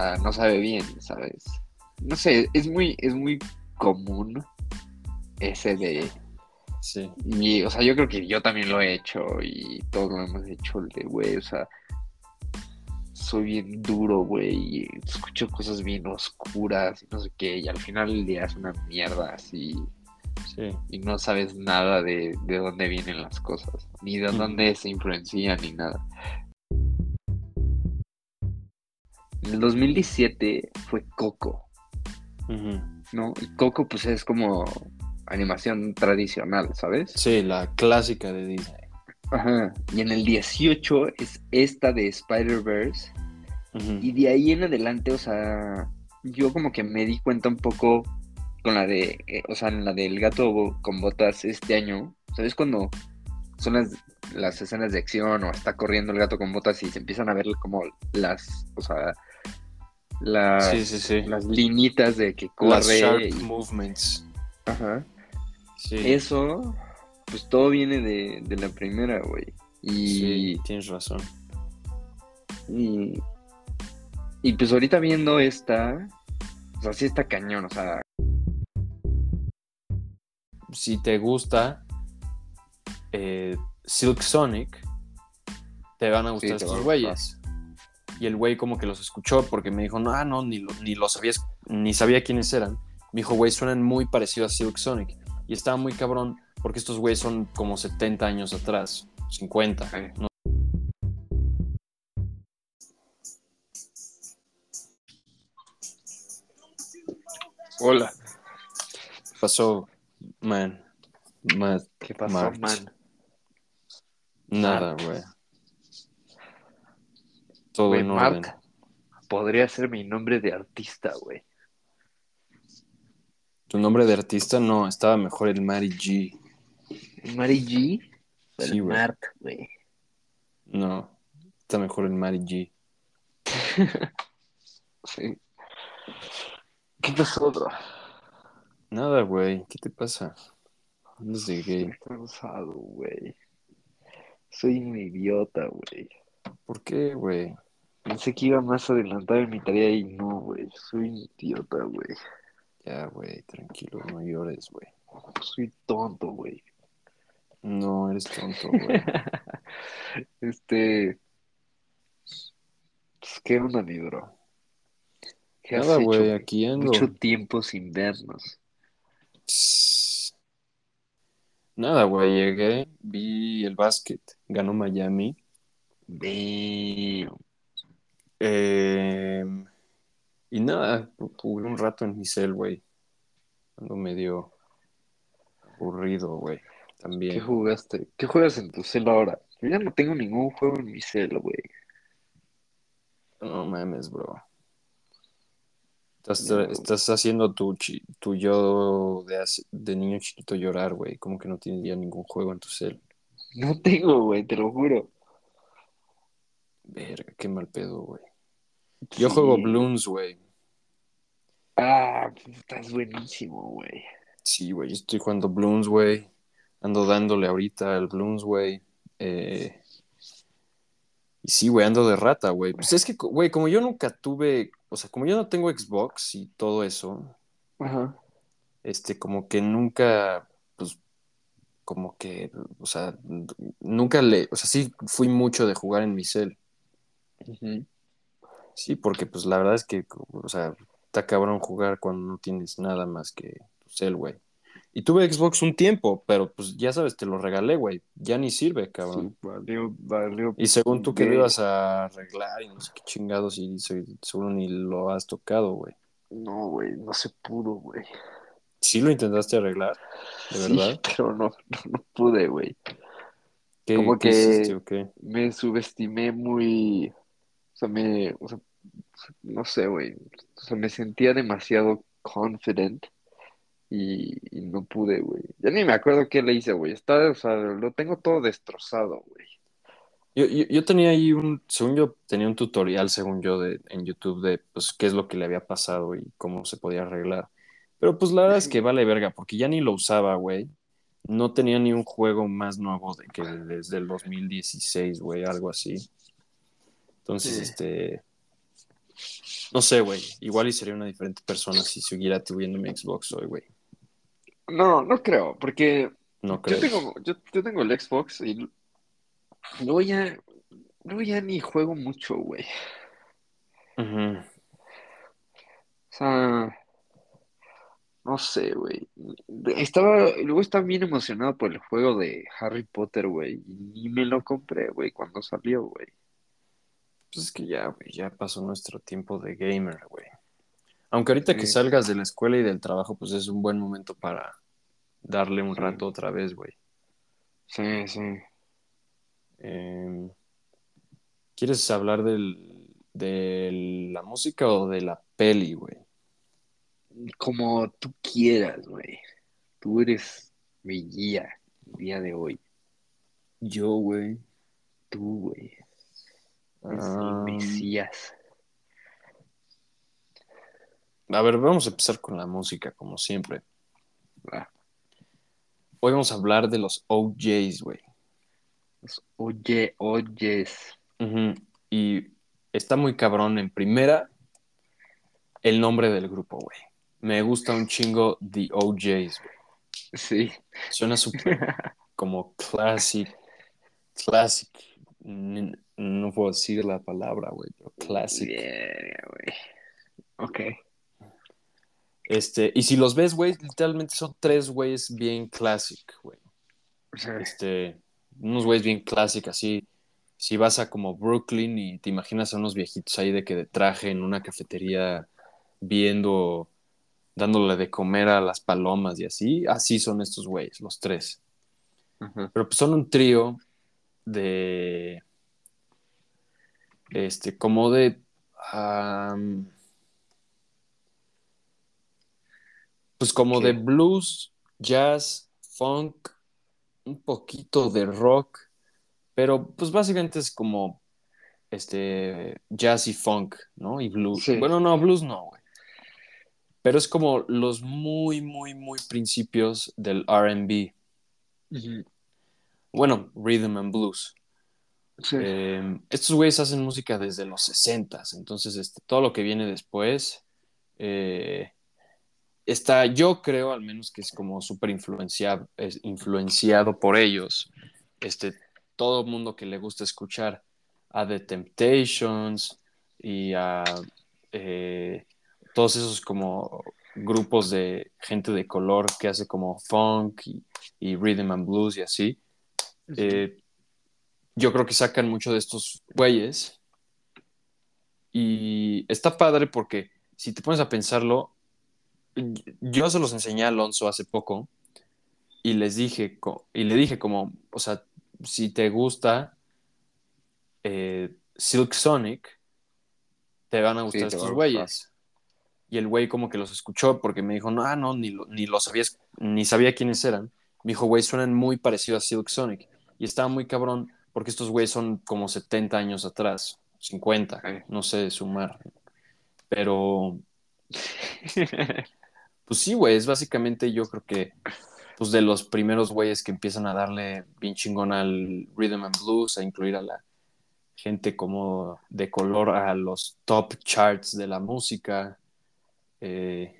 sea, no sabe bien, ¿sabes? No sé, es muy, es muy común ese de... Sí. Y, o sea, yo creo que yo también lo he hecho y todos lo hemos hecho, el de, güey, o sea, soy bien duro, güey, y escucho cosas bien oscuras y no sé qué, y al final el día es una mierda así, Sí. y no sabes nada de, de dónde vienen las cosas, ni de dónde se influencian, ni nada. En el 2017 fue Coco. ¿no? Y Coco pues es como animación tradicional, ¿sabes? Sí, la clásica de Disney. Ajá. Y en el 18 es esta de Spider-Verse. Y de ahí en adelante, o sea, yo como que me di cuenta un poco con la de, eh, o sea, en la del gato con botas este año. ¿Sabes cuando son las, las escenas de acción o está corriendo el gato con botas y se empiezan a ver como las, o sea, las, Sí, sí, sí. las linitas de que Las corre? sharp y- movements. Ajá. Eso, pues todo viene de, de la primera, güey. Y, Sí, tienes razón. y, y pues ahorita viendo esta, o sea, sí está cañón, o sea, Si te gusta eh, Silk Sonic, te van a gustar estos güeyes. Y el güey como que los escuchó porque me dijo, no, ah, no, ni, lo, ni los sabías, ni sabía quiénes eran. Me dijo, güey, suenan muy parecidos a Silk Sonic. Y estaba muy cabrón porque estos güeyes son como 70 años atrás, 50. Eh. ¿no? hola, ¿Qué pasó, man? Man, ¿qué pasó, Mart. man? Nada, güey. Todo Güey, en orden. Mark podría ser mi nombre de artista, güey. Tu nombre de artista no, estaba mejor el Mari G. Mary G. Sí, el güey. Mark, güey. No, está mejor el Mari G. Sí. ¿Qué pasó, bro? Nada, güey, ¿qué te pasa? Andas de gay. Estoy cansado, güey. Soy un idiota, güey. ¿Por qué, güey? Pensé que iba más adelantado en mi tarea y no, güey. Soy un idiota, güey. Ya, güey, tranquilo, no llores, güey. Soy tonto, güey. No, eres tonto, güey. Este. Pues, ¿Qué onda, mi bro? ¿Qué has Nada, hecho, güey, aquí ando. Mucho tiempo sin vernos. Nada, güey, llegué, vi el básquet, ganó Miami. Damn. Eh, y nada, jugué un rato en mi cel, güey. Ando medio aburrido, güey. ¿Qué También. jugaste? ¿Qué juegas en tu cel ahora? Yo ya no tengo ningún juego en mi cel, güey. No mames, bro. Estás, No. estás haciendo tu, tu yo de, de niño chiquito llorar, güey. Como que no tienes ya ningún juego en tu cel. No tengo, güey, te lo juro. Verga, qué mal pedo, güey. Yo Sí. juego Bloons, güey. Ah, estás buenísimo, güey. Sí, güey, yo estoy jugando Bloons, güey. Ando dándole ahorita al Bloons, güey. Eh, Y sí, güey, ando de rata, güey. Pues es que, güey, como yo nunca tuve, o sea, como yo no tengo Xbox y todo eso, Ajá. este, como que nunca, pues, como que, o sea, nunca le, o sea, sí fui mucho de jugar en mi cel. Sí, porque pues la verdad es que, o sea, está cabrón jugar cuando no tienes nada más que tu cel, güey. Y tuve Xbox un tiempo, pero pues ya sabes, te lo regalé, güey. Ya ni sirve, cabrón. Sí, valió, valió. Y según tú que lo ibas a arreglar y no sé qué chingados y se- seguro ni lo has tocado, güey. No, güey, no se pudo, güey. ¿Sí lo intentaste arreglar? ¿De Sí, verdad? pero no, no, no pude, güey. ¿Qué, Como que- hiciste o qué? Me subestimé muy. O sea, me. O sea, no sé, güey. O sea, me sentía demasiado confident y, y no pude, güey. Ya ni me acuerdo qué le hice, güey. Está, o sea, lo tengo todo destrozado, güey. Yo, yo, yo tenía ahí un, según yo, tenía un tutorial, según yo, de, en YouTube de, pues, qué es lo que le había pasado y cómo se podía arreglar. Pero, pues, la verdad es que vale verga, porque ya ni lo usaba, güey. No tenía ni un juego más nuevo de que desde el 2016, güey, algo así. Entonces, Sí. este, No sé, güey. Igual y sería una diferente persona si siguiera tuviendo mi Xbox hoy, güey. No, no creo, porque No yo creo. tengo, yo, yo tengo el Xbox y luego ya, luego ya ni juego mucho, güey. Ujú. O sea, no sé, güey. Estaba, luego estaba bien emocionado por el juego de Harry Potter, güey, y ni me lo compré, güey, cuando salió, güey. Pues es que ya, güey, ya pasó nuestro tiempo de gamer, güey. Aunque ahorita que salgas de la escuela y del trabajo, pues es un buen momento para darle un Sí. rato otra vez, güey. Sí, sí. Em, ¿quieres hablar del, de la música o de la peli, güey? Como tú quieras, güey. Tú eres mi guía el día de hoy. Yo, güey. Tú, güey. Mi Mesías. a ver, vamos a empezar con la música, como siempre. Hoy vamos a hablar de los OJs, güey. Oye, oyes. Ujú. Y está muy cabrón en primera el nombre del grupo, güey. Me gusta un chingo The OJs, güey. Sí. Suena súper como classic, classic. No puedo decir la palabra, güey, pero classic. Bien, güey. Ok. Este, y si los ves, güey, literalmente son tres güeyes bien classic, güey. Sí. Este, unos güeyes bien classic, así. Si vas a como Brooklyn y te imaginas a unos viejitos ahí de que de traje en una cafetería viendo, dándole de comer a las palomas y así, así son estos güeyes, los tres. Pero pues son un trío de. Este, como de. pues como ¿Qué? de blues, jazz, funk, un poquito de rock, pero pues básicamente es como este jazz y funk, ¿no? Y blues. Sí. Bueno, no, blues no, güey. Pero es como los muy, muy, muy principios del RB. Bueno, rhythm and blues. Sí. Eh, estos güeyes hacen música desde los 60 entonces este, todo lo que viene después eh, está, yo creo al menos que es como súper influenciado, es influenciado por ellos. Este, todo mundo que le gusta escuchar a The Temptations y a eh, todos esos como grupos de gente de color que hace como funk y, y rhythm and blues y así. Eh, yo creo que sacan mucho de estos güeyes. Y está padre porque si te pones a pensarlo, yo se los enseñé a Alonso hace poco y les dije, y le dije como, o sea, si te gusta eh, Silk Sonic, te van a gustar estos güeyes. Y el güey como que los escuchó porque me dijo, no, ah, no, ni, lo, ni los sabías, ni sabía quiénes eran. Me dijo, güey, suenan muy parecido a Silk Sonic. Y estaba muy cabrón porque estos güeyes son como 70 años atrás, 50, Ok. no sé sumar. Pero, pues sí, güey, es básicamente yo creo que, pues de los primeros güeyes que empiezan a darle bien chingón al rhythm and blues, a incluir a la gente como de color a los top charts de la música. Eh,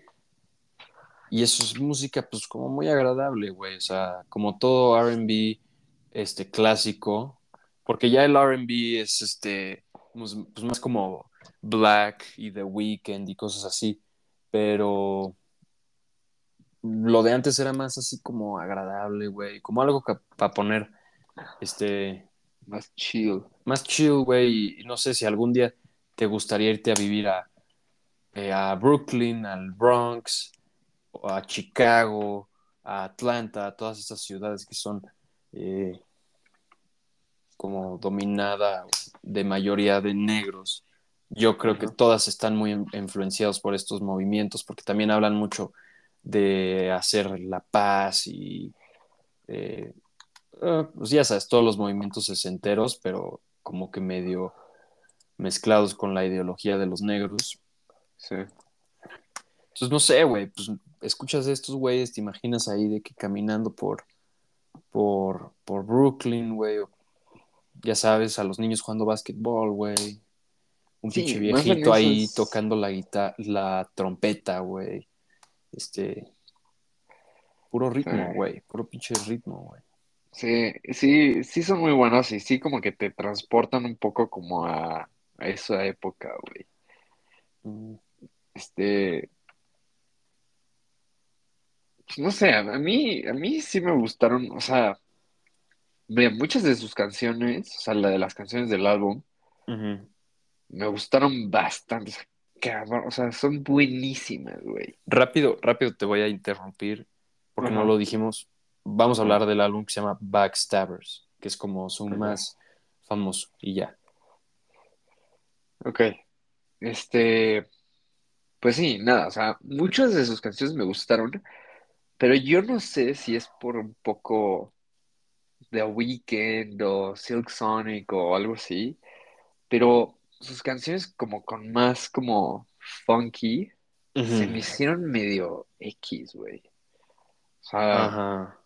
y eso es música, pues, como muy agradable, güey. O sea, como todo RB este, clásico. Porque ya el RB es este, pues, pues, más como Black y The Weeknd y cosas así. Pero lo de antes era más así como agradable, güey. Como algo para poner este, Más chill. más chill, güey. Y no sé si algún día te gustaría irte a vivir a, eh, a Brooklyn, al Bronx, a Chicago, a Atlanta, a todas estas ciudades que son eh, como dominada de mayoría de negros. Yo creo que todas están muy in- influenciadas por estos movimientos, porque también hablan mucho de hacer la paz y eh, eh, pues ya sabes, todos los movimientos sesenteros, pero como que medio mezclados con la ideología de los negros. Sí. Entonces, no sé, güey, pues escuchas a estos güeyes, te imaginas ahí de que caminando por, por, por Brooklyn, güey, o ya sabes, a los niños jugando básquetbol, güey, un Sí, pinche viejito ahí tocando la guitarra, la trompeta, güey. Este, puro ritmo, Sí. güey, puro pinche ritmo, güey. Sí, sí, sí son muy buenos y sí como que te transportan un poco como a, a esa época, güey. Mm, Este, pues, no sé, a mí, a mí sí me gustaron, o sea, ve, muchas de sus canciones, o sea, la de las canciones del álbum, me gustaron bastante, cabrón, o sea, son buenísimas, güey. Rápido, rápido te voy a interrumpir porque no lo dijimos. Vamos a hablar del álbum que se llama Backstabbers, que es como su más famoso y ya. Ok, este, pues sí, nada, o sea, muchas de sus canciones me gustaron, pero yo no sé si es por un poco The Weeknd o Silk Sonic o algo así, pero sus canciones como con más como funky se me hicieron medio X, güey. O sea, Ajá.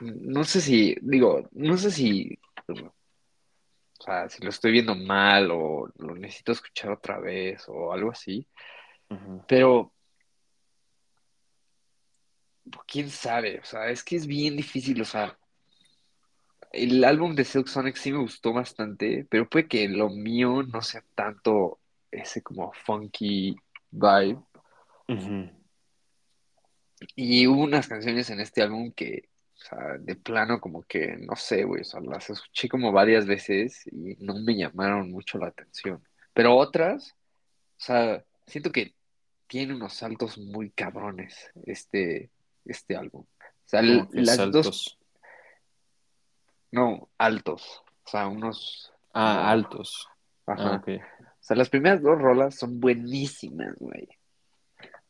no sé si, digo, no sé si, o sea, si lo estoy viendo mal o lo necesito escuchar otra vez o algo así, pero quién sabe, o sea, es que es bien difícil, o sea, el álbum de Silk Sonic sí me gustó bastante, pero puede que lo mío no sea tanto ese como funky vibe. Y hubo unas canciones en este álbum que, o sea, de plano como que, no sé, güey, o sea, las escuché como varias veces y no me llamaron mucho la atención. Pero otras, o sea, siento que tiene unos saltos muy cabrones este, este álbum. O sea, las dos, saltos. No, altos, o sea, unos, Ah, altos. Ah, ajá. ok. O sea, las primeras dos rolas son buenísimas, güey.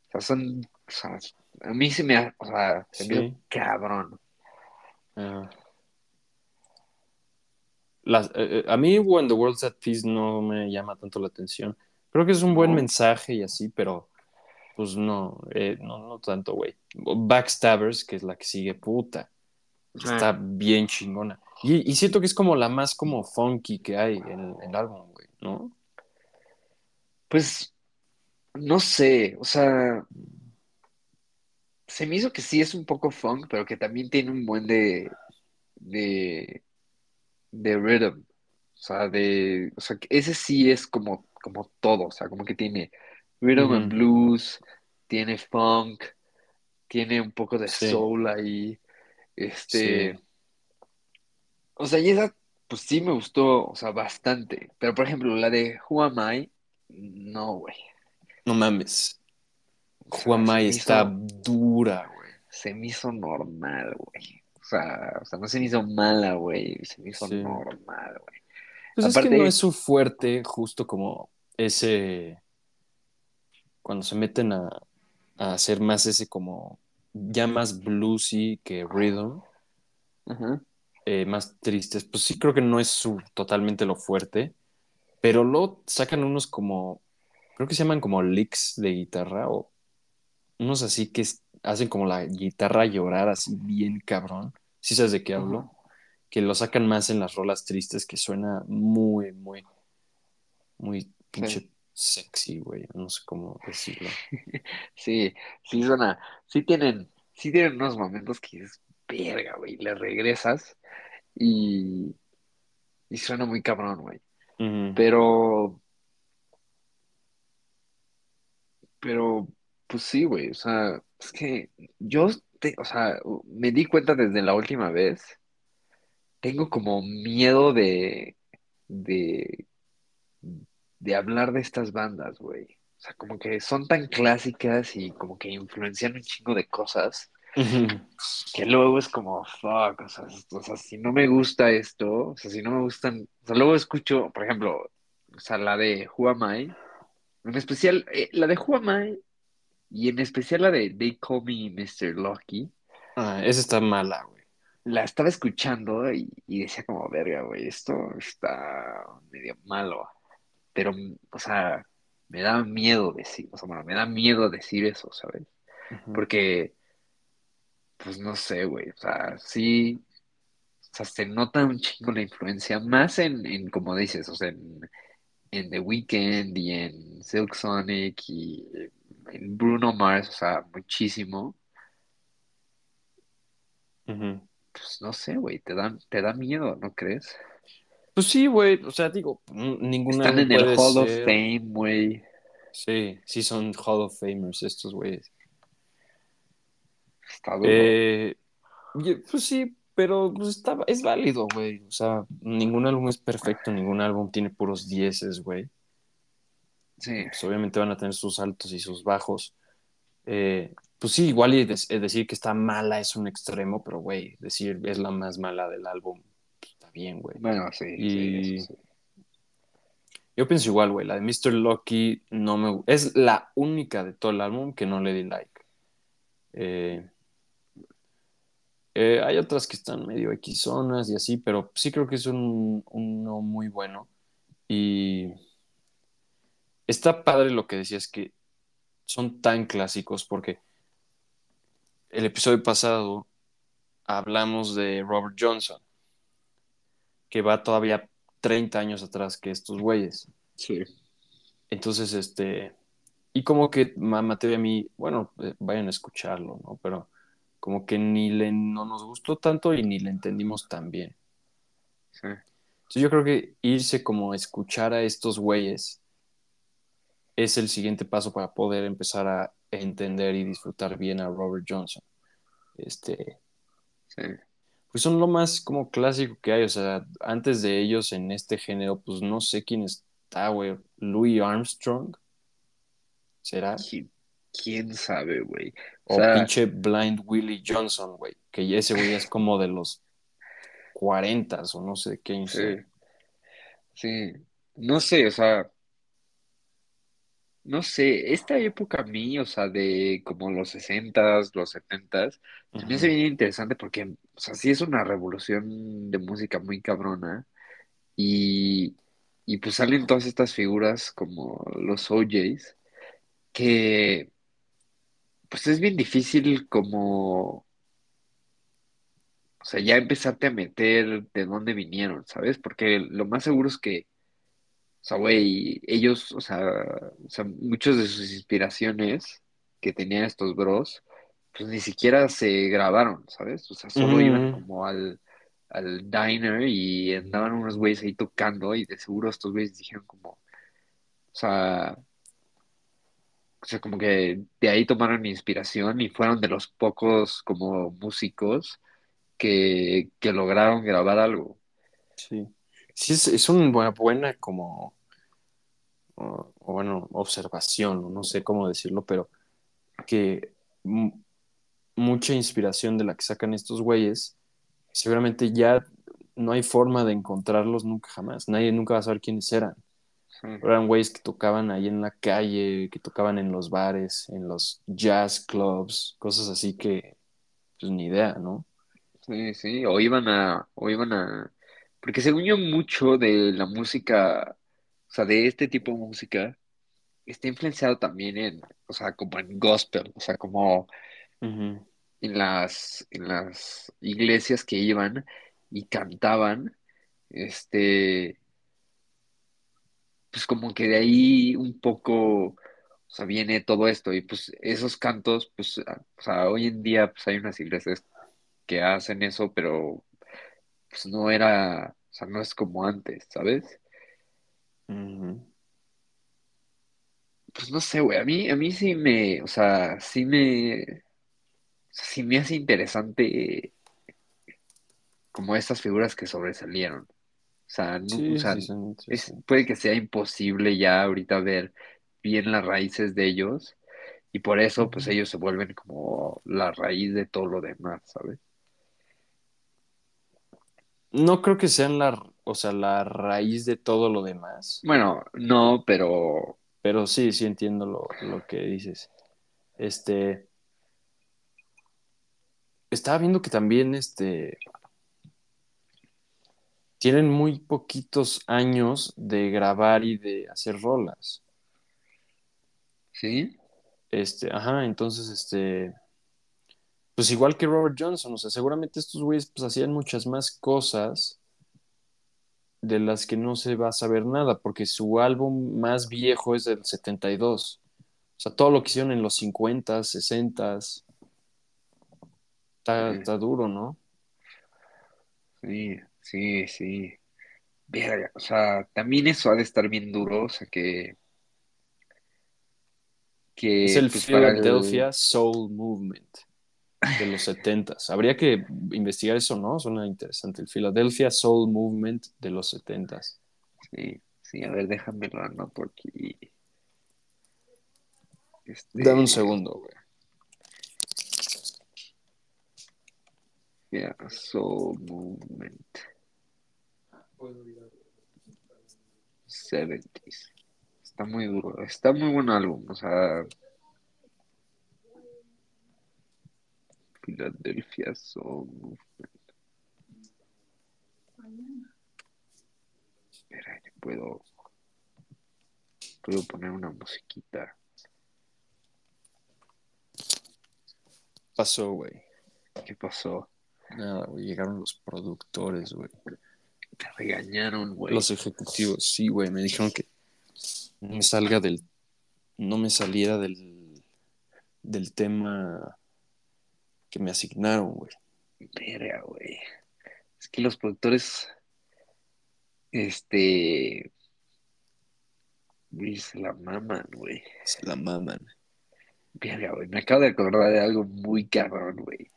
O sea, son, o sea, a mí se me, ha- o sea, se me Sí. cabrón. Ah. Las, eh, eh, a mí When the World's at Peace no me llama tanto la atención. Creo que es un buen No, mensaje y así, pero pues no, eh, no, no tanto, güey. Backstabbers, que es la que sigue, puta, está bien chingona. Y, y siento que es como la más como funky que hay en el álbum, güey, ¿no? Pues, no sé, o sea, se me hizo que sí es un poco funk, pero que también tiene un buen de, de, de rhythm. O sea, de, o sea, ese sí es como, como todo, o sea, como que tiene rhythm and Ujú, blues, tiene funk, tiene un poco de Sí, soul ahí, sí. O sea, y esa, pues sí me gustó, o sea, bastante. Pero, por ejemplo, la de Who Am I, no, güey. No mames. O sea, está hizo, dura, güey. se me hizo normal, güey. O sea, o sea, no se me hizo mala, güey, se me hizo Sí. normal, güey. Pues es que no es Aparte, su fuerte, justo como ese, cuando se meten a, a hacer más ese como, ya más bluesy que rhythm, ajá, eh, más tristes, pues sí creo que no es su totalmente lo fuerte, pero luego sacan unos como, creo que se llaman como licks de guitarra o unos así que hacen como la guitarra llorar así bien cabrón. ¿Sí sabes de qué hablo? Que lo sacan más en las rolas tristes que suena muy, muy, muy sí, pinche sexy, güey. No sé cómo decirlo. sí, sí suena, sí tienen, sí tienen unos momentos que es verga, güey, le regresas y, y suena muy cabrón, güey. Pero, pero, pues sí, güey, o sea, es que yo, te- o sea, me di cuenta desde la última vez, tengo como miedo de, de, de hablar de estas bandas, güey. O sea, como que son tan clásicas y como que influencian un chingo de cosas que luego es como, fuck, o sea, o sea, si no me gusta esto, o sea, si no me gustan, o sea, luego escucho, por ejemplo, o sea, la de Who Am I, en especial, eh, la de Who Am I y en especial la de They Call Me Mr. Lucky, Ah, esa está mala, güey. la estaba escuchando y, y decía como, verga, güey, esto está medio malo, pero, o sea, me da miedo decir, o sea, bueno, me da miedo decir eso, ¿sabes? Ujú. Porque, pues no sé, güey, o sea, sí, o sea, se nota un chingo la influencia, más en, en como dices, o sea, en, en The Weeknd y en Silk Sonic y en Bruno Mars, o sea, muchísimo. Pues no sé, güey, te da, te da miedo, ¿no crees? Pues sí, güey, o sea, digo, n- ningún Están en el Hall of. Fame, güey. Sí, sí son Hall of Famers estos güeyes. Está duro. Eh, pues sí, pero pues está, es válido, güey. O sea, ningún álbum es perfecto, ningún álbum tiene puros dieces, güey. Sí, Pues obviamente van a tener sus altos y sus bajos. Eh, pues sí, igual y eh, decir que está mala es un extremo, pero güey, decir es la más mala del álbum, pues, está bien, güey. bueno, sí, sí, Y- eso sí. Yo pienso igual, güey, la de Mr. Lucky no me... Es la única de todo el álbum que no le di like. Eh, eh, hay otras que están medio equizonas y así, pero sí creo que es un, uno muy bueno. Y está padre lo que decías que son tan clásicos porque el episodio pasado hablamos de Robert Johnson, que va todavía 30 años atrás que estos güeyes. Sí, Entonces, este, y como que Ma- Mateo y a mí, bueno, eh, vayan a escucharlo, ¿no? Pero como que ni le, no nos gustó tanto y ni le entendimos tan bien. sí, Entonces yo creo que irse como a escuchar a estos güeyes es el siguiente paso para poder empezar a entender y disfrutar bien a Robert Johnson. Este, sí. pues son lo más como clásico que hay, o sea, antes de ellos en este género, pues no sé quién está, güey, Louis Armstrong, ¿será? ¿Quién, quién sabe, güey? O O sea, pinche Blind Willie Johnson, güey, que ese güey es como de los 40 o no sé qué sí, sí. No sé, o sea, no sé, esta época a mí, o sea, de como los sesentas, los setentas, se me hace Ujú. bien interesante porque, o sea, sí es una revolución de música muy cabrona y, y pues salen todas estas figuras como los OJs que, pues es bien difícil como, o sea, ya empezarte a meter de dónde vinieron, ¿sabes? Porque lo más seguro es que O sea, güey, ellos, o sea, o sea, muchas de sus inspiraciones que tenían estos bros, pues ni siquiera se grabaron, ¿sabes? O sea, solo iban como al, al diner y andaban unos güeyes ahí tocando y de seguro estos güeyes dijeron como, o sea, o sea, como que de ahí tomaron inspiración y fueron de los pocos como músicos que, que lograron grabar algo. Sí. Sí, es, es una buena, buena como, bueno, observación, no sé cómo decirlo, pero que mu- mucha inspiración de la que sacan estos güeyes, seguramente ya no hay forma de encontrarlos nunca jamás. Nadie nunca va a saber quiénes eran. Sí, Eran güeyes que tocaban ahí en la calle, que tocaban en los bares, en los jazz clubs, cosas así que, pues ni idea, ¿no? sí, sí, o iban a, o iban a, porque según yo mucho de la música, o sea, de este tipo de música, está influenciado también en, o sea, como en gospel, o sea, como en las, en las iglesias que iban y cantaban, este, pues como que de ahí un poco, o sea, viene todo esto y pues esos cantos, pues, o sea, hoy en día pues hay unas iglesias que hacen eso, pero pues no era, o sea, no es como antes, ¿sabes? Pues no sé, güey, a mí, a mí sí me, o sea, sí me, sí me hace interesante como estas figuras que sobresalieron. O sea, no, o sea, sí, es, puede que sea imposible ya ahorita ver bien las raíces de ellos y por eso pues ellos se vuelven como la raíz de todo lo demás, ¿sabes? No creo que sean la, o sea, la raíz de todo lo demás, Bueno, no, pero pero sí, sí entiendo lo, lo que dices. Este, estaba viendo que también, este, tienen muy poquitos años de grabar y de hacer rolas. sí, Este, ajá, entonces, este, pues igual que Robert Johnson, o sea, seguramente estos güeyes pues hacían muchas más cosas de las que no se va a saber nada, porque su álbum más viejo es del 72. O sea, todo lo que hicieron en los 50, 60. Está, está duro, ¿no? Sí, sí, sí. Verga, o sea, también eso ha de estar bien duro, o sea, que... que Es el pues, Philadelphia Soul Movement de los 70. Habría que investigar eso, ¿no? Suena interesante. El Philadelphia Soul Movement de los 70. Sí, sí, a ver, déjame lo anoto aquí. Este, Dame un segundo, güey. yeah, Soul Movement. 70s. Está muy duro, está muy buen álbum, o sea. Philadelphia Movement. Espera, que puedo. Puedo poner una musiquita. Pasó, güey. ¿Qué pasó? Nada, güey. Llegaron los productores, güey. Te regañaron, güey. Los ejecutivos, sí, güey. Me dijeron que no me salga del. No me saliera del. Del tema que me asignaron, güey. Verga, güey. Es que los productores. Este. Güey, se la maman, güey. Se la maman. Verga, güey. Me acabo de acordar de algo muy cabrón, güey.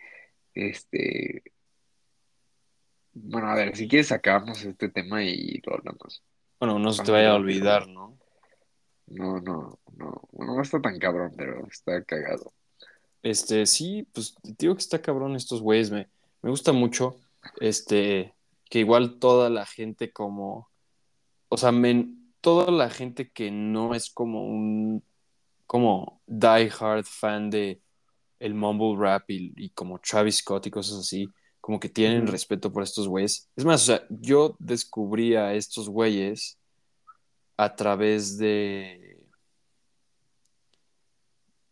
Este. Bueno, a ver, si quieres sacamos este tema y lo hablamos. Bueno, no se te vaya a olvidar, ¿no? No, no, no. Bueno, no está tan cabrón, pero está cagado. Este, sí, pues te digo que está cabrón estos güeyes. Me, me gusta mucho. Este, que igual toda la gente como. O sea, men- toda la gente que no es como un. Como die hard fan de el mumble rap y, y como Travis Scott y cosas así. Como que tienen respeto por estos güeyes. Es más, o sea, yo descubrí a estos güeyes a través de.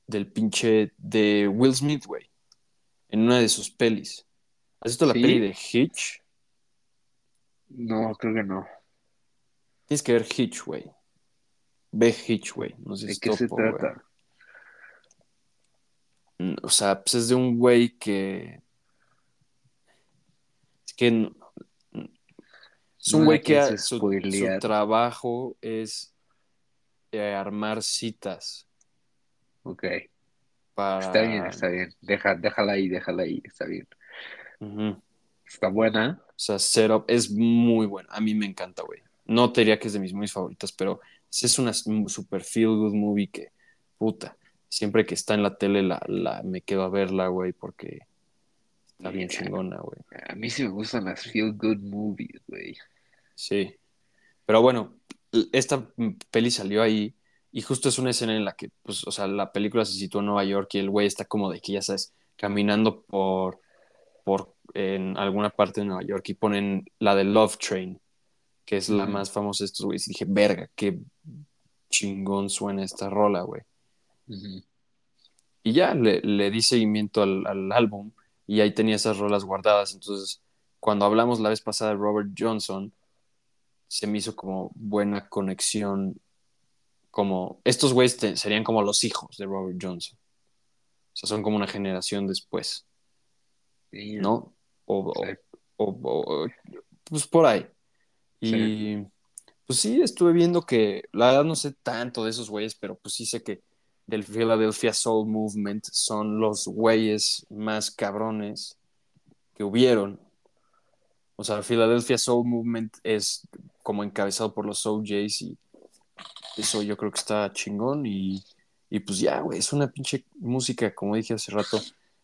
Del pinche. De Will Smith, güey. En una de sus pelis. ¿Has visto la ¿Sí? peli de Hitch? No, creo que no. Tienes que ver Hitch, güey. Ve Hitch, güey. No sé ¿De qué se trata? Mm, O sea, pues es de un güey que. Es que. un güey que ha- su, su trabajo es eh, armar citas Ok. para. Está bien, está bien. Deja, déjala ahí, déjala ahí. Está bien. Está buena. O sea, Setup es muy bueno. A mí me encanta, güey. No te diría que es de mis movies favoritas, pero es una super feel good movie que, puta, siempre que está en la tele la, la- me quedo a verla, güey, porque está bien chingona, güey. A mí sí me gustan las feel good movies, güey. Sí. Pero bueno, esta peli salió ahí y justo es una escena en la que, pues, o sea, la película se sitúa en Nueva York y el güey está como de que, ya sabes, caminando por, por en alguna parte de Nueva York y ponen la de Love Train, que es la más famosa de estos güeyes. Y dije, verga, qué chingón suena esta rola, güey. Y ya le, le di seguimiento al, al álbum y ahí tenía esas rolas guardadas. Entonces, cuando hablamos la vez pasada de Robert Johnson, se me hizo como buena conexión. Como estos güeyes te- serían como los hijos de Robert Johnson. O sea, son como una generación después, Sí, ¿no? O, o- Sí. o- o- pues por ahí. Y pues sí, estuve viendo que, la verdad no sé tanto de esos güeyes, pero pues sí sé que del Philadelphia Soul Movement son los güeyes más cabrones que hubieron. O sea, el Philadelphia Soul Movement es como encabezado por los OJs y eso yo creo que está chingón y, y pues ya, güey, es una pinche música, como dije hace rato,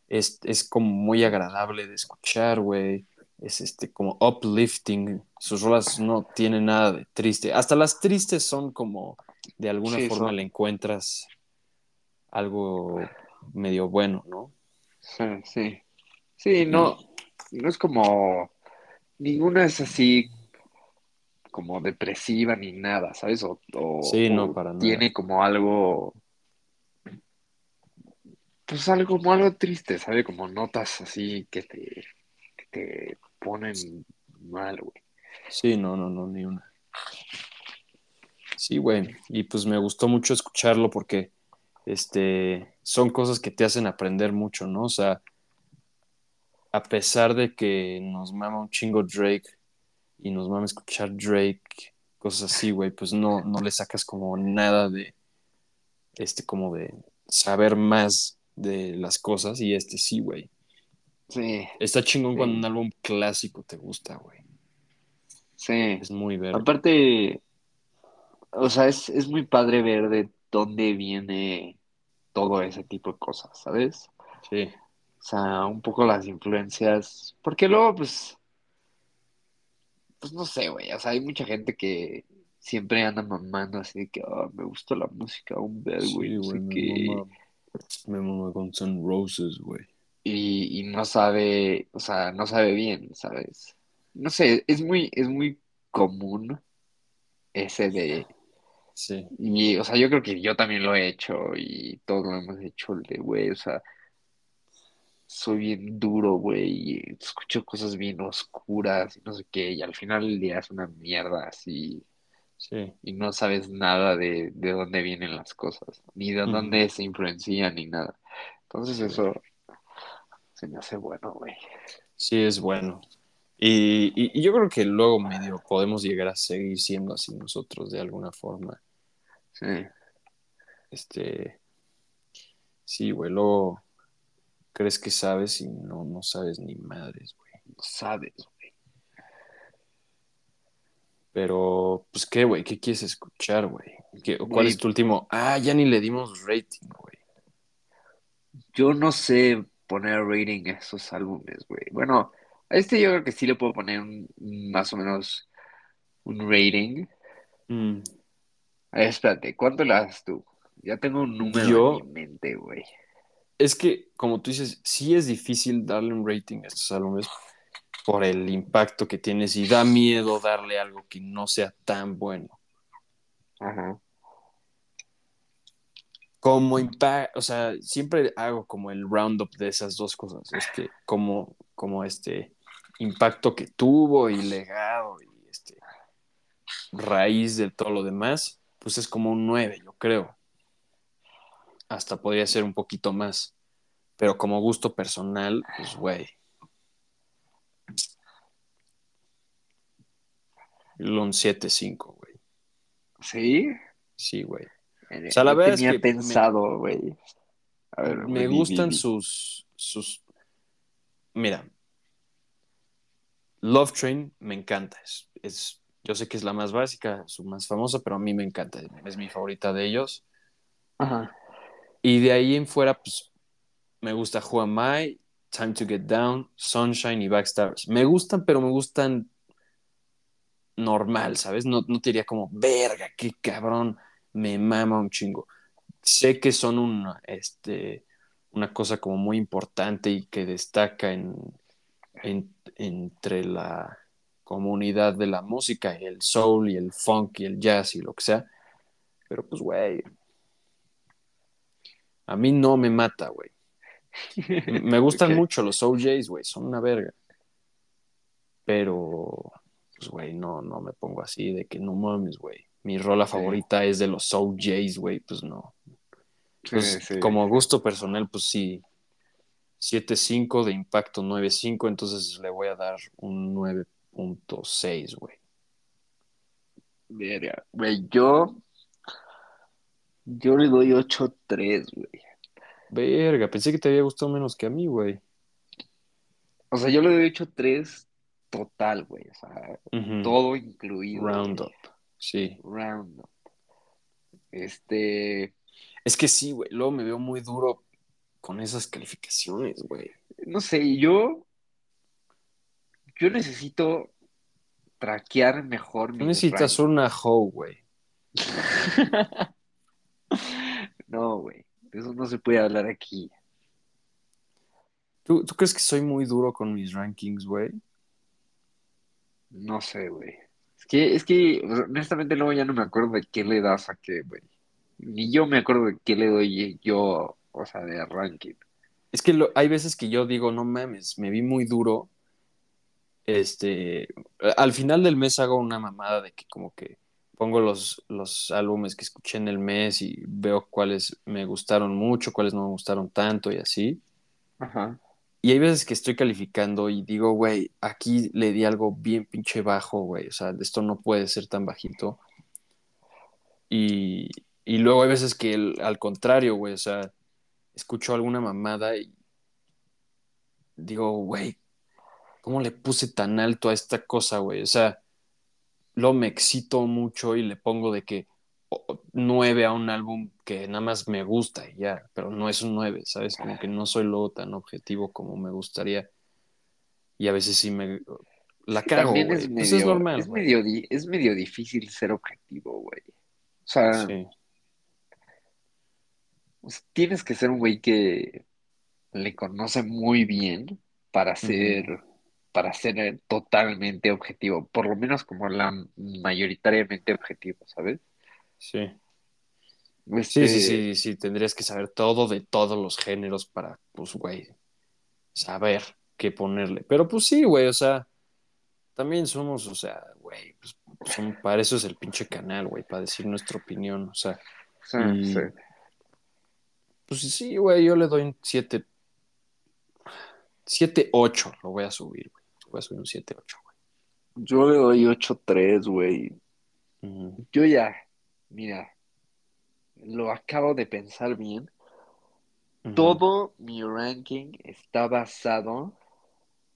es, es como muy agradable de escuchar, güey. Es este como uplifting. Sus rolas no tienen nada de triste. Hasta las tristes son como de alguna Sí, forma son- le encuentras algo medio bueno, ¿no? Sí, sí. Sí, no, no es como, ninguna es así como depresiva ni nada, ¿sabes? O, o- Sí, no, para nada. tiene como algo, pues algo como algo triste, ¿sabes? Como notas así que te, que te ponen mal, güey. Sí, no, no, no, ni una. Sí, güey. Y pues me gustó mucho escucharlo porque este, son cosas que te hacen aprender mucho, ¿no? O sea, a pesar de que nos mama un chingo Drake y nos mama escuchar Drake, cosas así, güey, pues no, no le sacas como nada de, este, como de saber más de las cosas y este sí, güey. Sí. Está chingón Sí. cuando un álbum clásico te gusta, güey. Sí. Es muy verde. Aparte, o sea, es, es muy padre ver de dónde viene todo ese tipo de cosas, ¿sabes? Sí, O sea, un poco las influencias, porque luego, pues, pues no sé, güey, o sea, hay mucha gente que siempre anda mamando así de que, "Ah, me gusta la música, un ver, güey, sí, no sé güey, me qué", me mama Guns N' Roses, güey. y, y no sabe, o sea, no sabe bien, ¿sabes? No sé, es muy, es muy común ese de, Sí, y, o sea, yo creo que yo también lo he hecho y todos lo hemos hecho, el de, güey, o sea, soy bien duro, güey, y escucho cosas bien oscuras y no sé qué, y al final del día es una mierda así, sí. y no sabes nada de, de dónde vienen las cosas, ni de dónde se influencian, ni nada. Entonces eso se me hace bueno, güey. Sí, es bueno. Y, y- y yo creo que luego medio podemos llegar a seguir siendo así nosotros de alguna forma. Sí, Este, sí, güey, luego crees que sabes y no, no sabes ni madres, güey. no sabes, güey. Pero, pues, ¿qué, güey? ¿Qué quieres escuchar, güey? ¿Qué- ¿Cuál Güey. es tu último? Ah, ya ni le dimos rating, güey. Yo no sé poner rating a esos álbumes, güey. Bueno, a este yo creo que sí le puedo poner un- más o menos un rating. Mm, espérate, ¿cuánto le das tú? Ya tengo un número Yo- en mi mente, güey. Es que, como tú dices, sí es difícil darle un rating a estos álbumes por el impacto que tienes y da miedo darle algo que no sea tan bueno. Ajá. Como impacto, o sea, siempre hago como el roundup de esas dos cosas, este, como, como este impacto que tuvo y legado y este raíz de todo lo demás, pues es como un 9, yo creo. Hasta podría ser un poquito más. Pero como gusto personal, pues güey. Un 7-5, güey. ¿Sí? Sí, güey. O sea, la verdad es tenía que me- pensado, güey. A ver, me gustan sus, sus. Mira, Love Train me encanta. Es, es- yo sé que es la más básica, su más famosa, pero a mí me encanta. Es mi favorita de ellos. Ajá. Y de ahí en fuera, pues me gusta Who Am I, Time to Get Down, Sunshine y Backstars. Me gustan, pero me gustan normal, ¿sabes? No, no te diría como, verga, qué cabrón, me mama un chingo. Sé que son una, este, una cosa como muy importante y que destaca en, en- entre la comunidad de la música, y el soul y el funk y el jazz y lo que sea. Pero pues, güey, a mí no me mata, güey. Me gustan mucho los OJs, güey, son una verga. Pero, pues, güey, no, no me pongo así de que no mames, güey. Mi rola Sí. favorita es de los OJs, güey, pues no. Pues, sí. como gusto personal, pues sí. 7.5 de impacto 9.5, entonces le voy a dar un 9.6, güey. Verga. Güey, yo. Yo le doy 8-3, güey. Verga, pensé que te había gustado menos que a mí, güey. O sea, yo le doy 8-3 total, güey. O sea, todo incluido. Roundup, sí. Roundup. Este. Es que sí, güey, luego me veo muy duro con esas calificaciones, güey. No sé, yo. Yo necesito traquear mejor Tú necesitas una hoe, güey. No, güey. De eso no se puede hablar aquí. ¿Tú, tú crees que soy muy duro con mis rankings, güey? No sé, güey. Es que, es que, honestamente, luego ya no me acuerdo de qué le das a qué, güey. Ni yo me acuerdo de qué le doy yo, o sea, de ranking. Es que lo- hay veces que yo digo, no mames, me vi muy duro este, al final del mes hago una mamada de que como que pongo los, los álbumes que escuché en el mes y veo cuáles me gustaron mucho, cuáles no me gustaron tanto y así. Ajá. Y hay veces que estoy calificando y digo, güey, aquí le di algo bien pinche bajo, güey. O sea, esto no puede ser tan bajito. Y, y luego hay veces que el- al contrario, güey, o sea, escucho alguna mamada y digo, güey, ¿cómo le puse tan alto a esta cosa, güey? O sea, luego me excito mucho y le pongo de que nueve a un álbum que nada más me gusta y ya, pero no es un nueve, ¿sabes? Como que no soy luego tan objetivo como me gustaría. Y a veces sí me la cago, También güey. es Pues medio, es normal, es medio, di- es medio difícil ser objetivo, güey. O sea, Sí, o sea, tienes que ser un güey que le conoce muy bien para ser, para ser eh, totalmente objetivo, por lo menos como la mayoritariamente objetivo, ¿sabes? sí. Este, Sí, sí, sí, sí, tendrías que saber todo de todos los géneros para, pues, güey, saber qué ponerle. Pero pues sí, güey, o sea, también somos, o sea, güey, pues son- para eso es el pinche canal, güey, para decir nuestra opinión, o sea, sí, y- sí. pues sí, güey, yo le doy un 7, 7, 8, lo voy a subir, güey, voy a subir un 7, 8, Yo le doy 8-3, güey. güey. Ujú. Yo ya, mira, lo acabo de pensar bien. Todo mi ranking está basado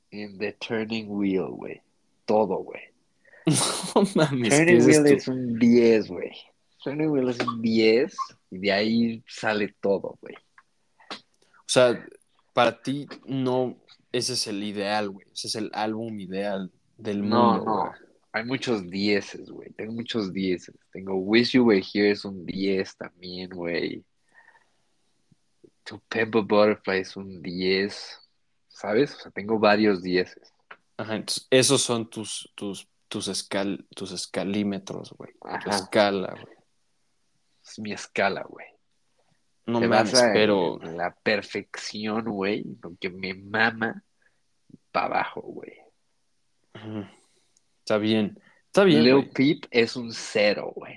en The Turning Wheel, güey. Todo, güey. No mames, ¿qué Turning es Wheel esto? es un 10, güey. Turning Wheel es un 10 y de ahí sale todo, güey. O sea, para ti no, ese es el ideal, güey. Ese es el álbum ideal del No, mundo, no. güey. Hay muchos 10, güey. Tengo muchos 10. Tengo Wish You Were Here es un 10 también, güey. To Pimp a Butterfly es un 10. ¿Sabes? O sea, tengo varios 10. Ajá, entonces, esos son tus, tus, tus, escal, tus escalímetros, güey. Tu escala, güey. Es mi escala, güey. No mames, basa en pero la perfección, güey. Lo que me mama para abajo, güey. está bien. Está bien, Lil güey. Peep es un cero, güey.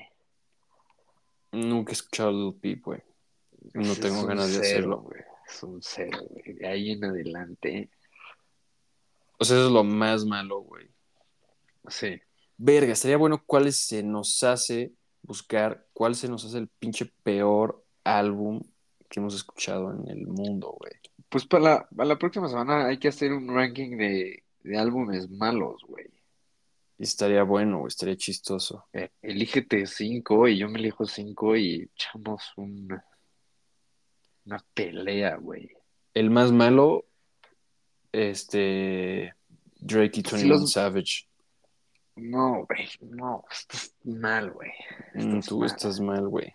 Nunca he escuchado a Lil Peep, güey. No Es tengo ganas de hacerlo. güey. Es un cero, güey. De ahí en adelante. O sea, eso es lo más malo, güey. Sí. Verga, estaría bueno cuál se nos hace buscar, cuál se nos hace el pinche peor álbum que hemos escuchado en el mundo, güey. Pues para la, para la próxima semana hay que hacer un ranking de, de álbumes malos, güey. Y estaría bueno, güey, estaría chistoso. Eh, elígete cinco y yo me elijo cinco y echamos una, una pelea, güey. El más malo, este, Drake y Si 21 los- Savage. No, güey, no, estás mal, güey. Mm, tú mal. estás mal, güey.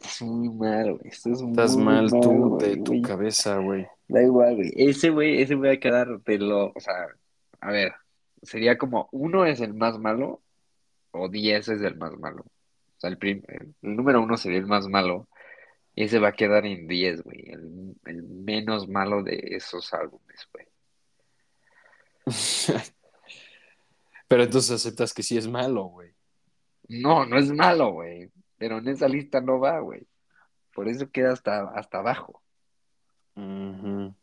Estás muy mal, güey. Estás, Estás muy mal tú güey, de tu güey. cabeza, güey. Da igual, güey. Ese güey, ese güey va a quedar de lo, o sea, a ver, sería como uno es el más malo o diez es el más malo. O sea, el, prim- el número uno sería el más malo y ese va a quedar en diez, güey. El, el menos malo de esos álbumes, güey. Pero entonces aceptas que sí es malo, güey. No, no es malo, güey. Pero en esa lista no va, güey. Por eso queda hasta, hasta abajo. Pinche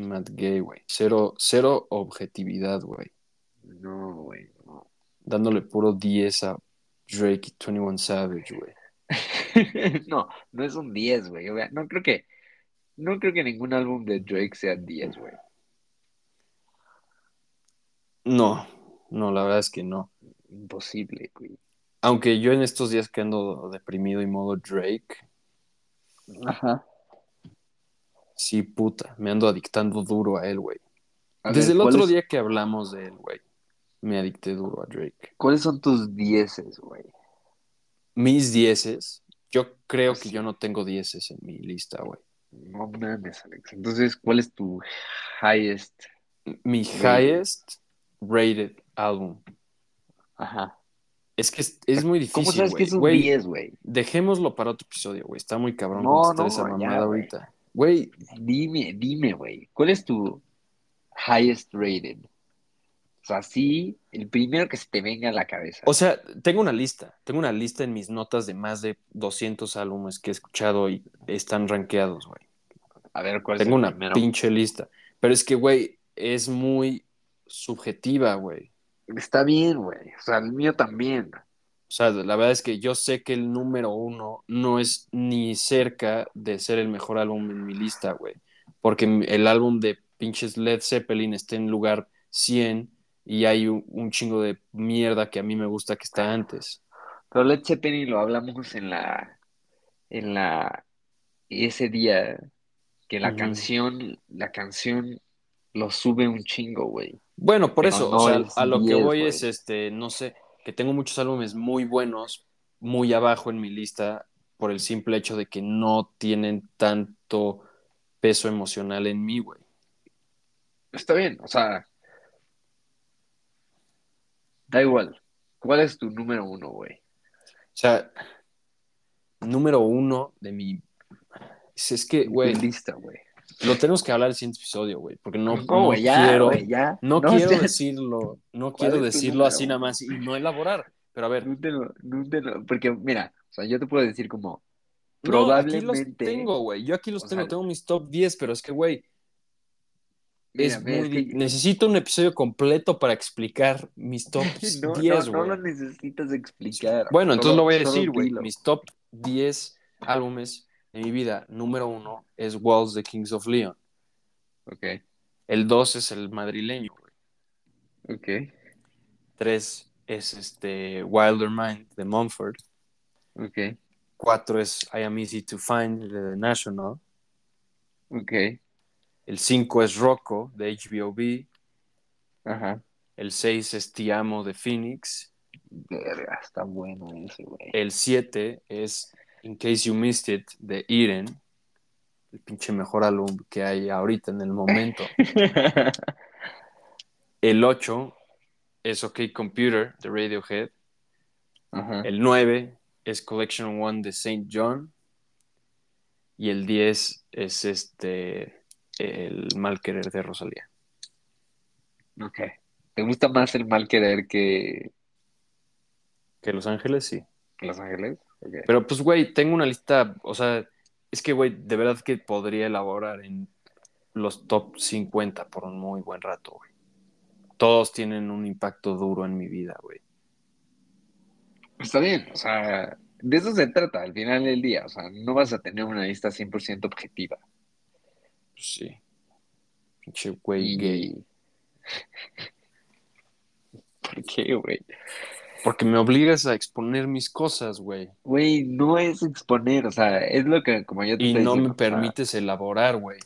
Matt Gay, güey. Cero, cero objetividad, güey. No, güey, no. Dándole puro 10 a Drake y 21 Savage, güey. No, no es un 10, güey. No creo que, no creo que ningún álbum de Drake sea 10, güey. No, no, la verdad es que no. Imposible, güey. Aunque yo en estos días que ando deprimido y modo Drake, Ajá. sí, puta, me ando adictando duro a él, güey. A Desde ver, el otro ¿cuáles- día que hablamos de él, güey, me adicté duro a Drake. ¿Cuáles son tus dieces, güey? Mis dieces, yo creo que yo no tengo dieces en mi lista, güey. No mames, Alex. Entonces, ¿cuál es tu highest? Mi Rated. highest rated álbum. Ajá. Es que es, es muy difícil, ¿Cómo sabes que es un Güey, 10, güey? Dejémoslo para otro episodio, güey. Está muy cabrón No, esa mamada ahorita. Güey, Dime, dime, güey. ¿Cuál es tu highest rated? O sea, sí, el primero que se te venga a la cabeza. O sea, tengo una lista. Tengo una lista en mis notas de más de 200 álbumes que he escuchado y están rankeados, güey. a ver, ¿cuál Tengo es el una primero? pinche lista. Pero es que, güey, es muy subjetiva, güey. Está bien, güey. O sea, el mío también. O sea, la verdad es que yo sé que el número uno no es ni cerca de ser el mejor álbum en mi lista, güey. Porque el álbum de pinches Led Zeppelin está en lugar 100 y hay un, un chingo de mierda que a mí me gusta que está antes. Pero Led Zeppelin lo hablamos en la, en la, ese día que la canción, la canción lo sube un chingo, güey. Bueno, por Pero eso, no o sea, es a lo que 10, voy es, este, no sé, que tengo muchos álbumes muy buenos, muy abajo en mi lista, por el simple hecho de que no tienen tanto peso emocional en mí, güey. Está bien, o sea, da igual. ¿Cuál es tu número uno, güey? O sea, número uno de mi... Es que, güey, lista, güey. Lo tenemos que hablar el siguiente episodio, güey, porque no, No, no ya, quiero, ya. no, No, quiero ya. decirlo, no ¿Cuál quiero decirlo así nada más y no elaborar. Pero a ver, No lo- no lo- porque mira, o sea, yo te puedo decir como, No, aquí los probablemente, tengo, güey. Yo aquí los tengo, sea- tengo mis top 10, pero es que, güey, es mira, muy... es que- di- Necesito un episodio completo para explicar mis top no, 10, no, no güey. lo necesitas explicar. Bueno, entonces lo voy a decir, güey. Mis top 10 álbumes de mi vida. Número uno es Walls de Kings of Leon. Ok, El 2 es el madrileño, güey. ok, 3 es este Wilder Mind de Mumford. ok, 4 es I Am Easy to Find de The National. ok, El 5 es Rocco de HBOB. ajá. El 6 es Te Amo de Phoenix. Verga, está bueno ese, güey. El 7 es In Case You Missed It de Eden. El pinche mejor álbum que hay ahorita en el momento. El 8 es OK Computer de Radiohead. El 9 es Collection One de St. John. Y el 10 es este El Mal Querer de Rosalía. Ok. ¿Te gusta más el mal querer que, Que Los Ángeles, sí. que Los Ángeles? Pero pues, güey, tengo una lista, o sea, es que, güey, de verdad que podría elaborar en los top 50 por un muy buen rato, güey. Todos tienen un impacto duro en mi vida, güey. Está bien, o sea, de eso se trata al final del día. O sea, no vas a tener una lista 100% objetiva. Pues sí. Pinche güey Y- gay. ¿Por qué, güey? Porque me obligas a exponer mis cosas, güey. Güey, no es exponer, o sea, es lo que, como yo te Y no diciendo, me o sea, permites elaborar, güey.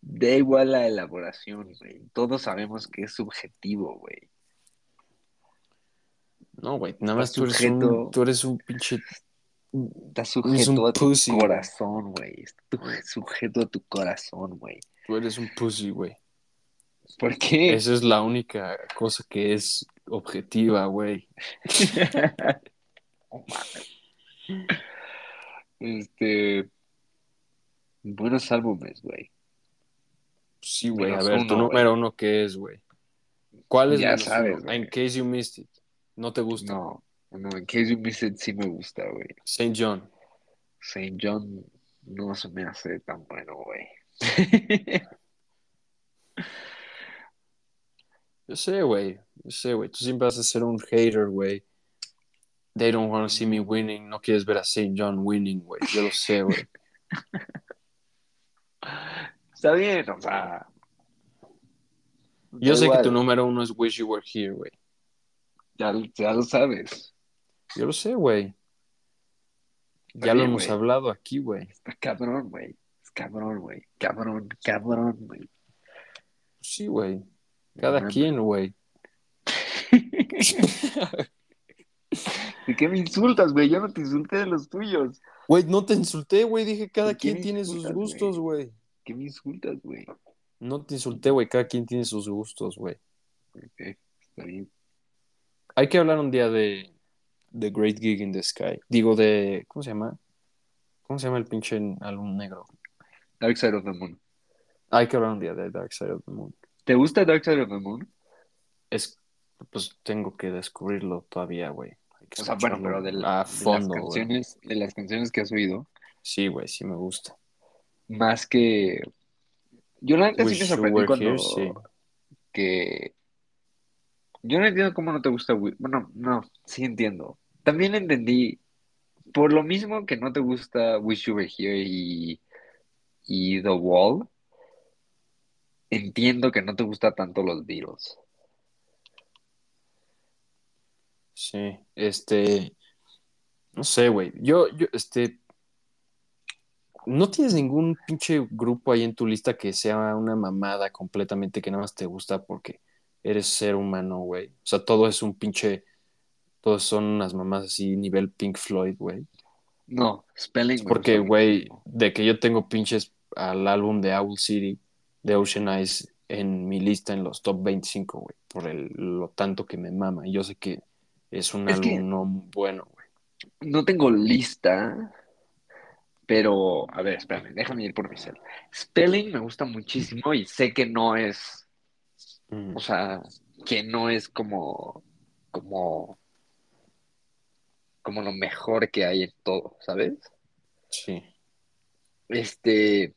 da igual la elaboración, güey. Todos sabemos que es subjetivo, güey. No, güey. Nada más tú eres, un, tú eres un pinche. Está Es sujeto a tu pussy, corazón, güey. Está sujeto a tu corazón, güey. Tú eres un pussy, güey. ¿Por qué? Esa es la única cosa que es objetiva, güey. Mames. Este. Buenos álbumes, güey. Sí, güey. A ver, tu número uno, ¿qué es, güey? ¿Cuál es Ya sabes, uno? In case you missed it. ¿No te gusta? No, no, en Case You Missed It sí me gusta, güey. St. John. Saint John no se me hace tan bueno, güey. Yo sé, güey. Yo sé, güey. Tú siempre vas a ser un hater, güey. They don't want to see me winning. No quieres ver a St. John winning, güey. Yo lo sé, güey. Está bien, o sea. Yo sé que tu número uno es Wish You Were Here, güey. Ya, ya lo sabes. Yo lo sé, güey. Ya lo hemos hablado aquí, güey. Está cabrón, güey. Es cabrón, güey. Cabrón, cabrón, güey. Sí, güey. Cada quien, güey. ¿De qué me insultas, güey? Yo no te insulté de los tuyos. Güey, no te insulté, güey. Dije, cada ¿Por qué quien tiene sus gustos, güey. ¿Qué me insultas, güey? No te insulté, güey. Cada quien tiene sus gustos, güey. Ok, está bien. Hay que hablar un día de The Great Gig in the Sky. Digo, de. ¿Cómo se llama? ¿Cómo se llama el pinche álbum negro? Dark Side of the Moon. Hay que hablar un día de Dark Side of the Moon. ¿Te gusta Dark Side of the Moon? Es, pues tengo que descubrirlo todavía, güey. O sea, bueno, pero de, a las canciones, de las canciones que has oído, Sí, güey, sí me gusta. más que yo la neta sí me sorprendí cuando Here, sí. que yo no entiendo cómo no te gusta bueno, no, sí entiendo. También entendí por lo mismo que no te gusta Wish You Were Here y, y The Wall, entiendo que no te gusta tanto los Beatles. Sí, este, no sé, güey. Yo, yo, este, ¿no tienes ningún pinche grupo ahí en tu lista que sea una mamada completamente que nada más te gusta porque eres ser humano, güey? O sea, todo es un pinche, todos son unas mamás así, nivel Pink Floyd, güey. No, Spelling Porque, güey, de que yo tengo pinches al álbum de Owl City, de Ocean Eyes, en mi lista en los top 25, güey, por el, lo tanto que me mama. Yo sé que es un Es álbum no bueno, güey. No tengo lista, pero a ver, espérame, déjame ir por mi cel. Spelling me gusta muchísimo y sé que no es, Mm. o sea, que no es como, como, como lo mejor que hay en todo, ¿sabes? Sí. Este,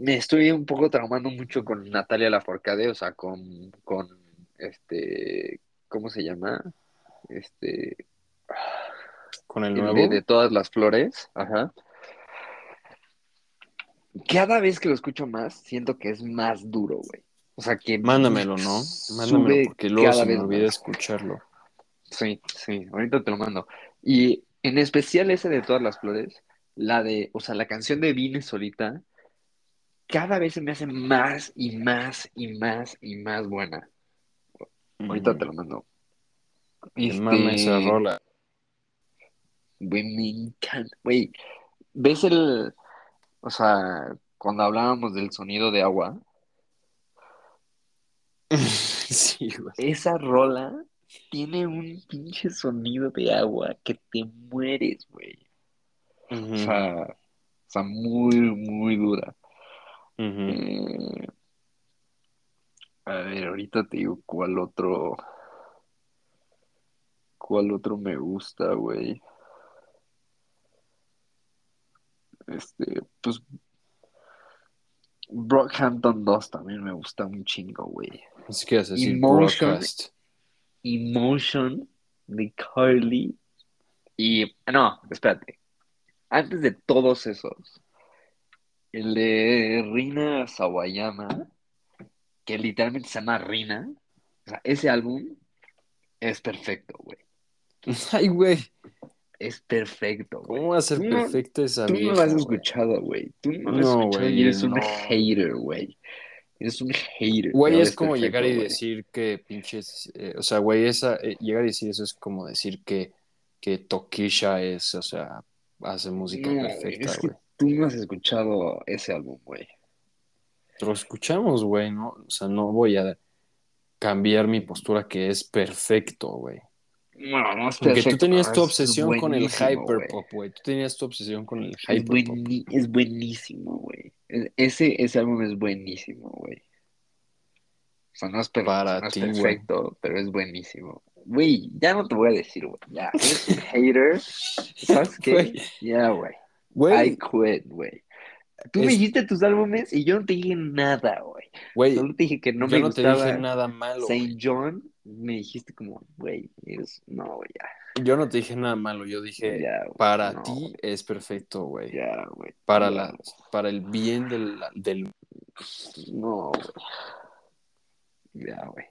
me estoy un poco traumando mucho con Natalia Lafourcade, o sea, con, con, este, ¿cómo se llama? Este, Con el nuevo. de, de todas las flores, ajá. Cada vez que lo escucho más, siento que es más duro, güey. O sea, que Mándamelo, ¿no? Mándamelo porque luego se me olvida más. escucharlo. Sí, sí, ahorita te lo mando. Y en especial ese de todas las flores, la de, o sea, la canción de Vine solita, cada vez se me hace más y más y más y más buena. Ahorita Mm. te lo mando. Esa Este, rola. güey, me encanta. Güey, ¿ves el, o sea, cuando hablábamos del sonido de agua? sí, güey. Esa rola tiene un pinche sonido de agua que te mueres, güey. O sea, o sea, muy, muy dura. Eh, a ver, ahorita te digo cuál otro, cuál otro me gusta, güey. Este, pues Brockhampton 2 también me gusta un chingo, güey. Así que decir Emotion. broadcast. Emotion de Carly. Y no, espérate. Antes de todos esos, el de Rina Sawayama, que literalmente se llama Rina. O sea, ese álbum es perfecto, güey. Ay, güey. Es perfecto, güey. ¿Cómo va a ser no- perfecta esa Tú no lo has escuchado, güey. Tú no lo has No, escuchado y güey, eres un hater, güey. Eres un hater. Güey, es como perfecto, llegar y decir que pinches. eh, o sea, güey, esa, eh, llegar y decir eso es como decir que, que Tokisha es, o sea, hace música perfecta, güey. Tú no has escuchado ese álbum, güey. Lo escuchamos, güey, ¿no? O sea, no voy a cambiar mi postura que es perfecto, güey. Bueno, no es Porque perfecto, tú tenías tu es obsesión con el hyperpop, güey. Tú tenías tu obsesión con el hyperpop. es buenísimo, güey. Ese, ese álbum es buenísimo, güey. O sea, no es, per- Para no es ti, perfecto, pero es buenísimo. Güey, ya no te voy a decir, güey. Ya, eres un hater. ¿Sabes qué? Ya, güey. I Güey, quit, güey. Tú me dijiste tus álbumes y yo no te dije nada, güey. güey, Solo te dije que no yo me no te gustaba dije nada malo. Saint John. Me dijiste como, güey, eres... No, güey, ya. Yo no te dije nada malo. Yo dije, Ya, güey. para No, ti güey. es perfecto, güey. Ya, güey. Para, Ya, la, para el bien del, del... No, güey. Ya, güey.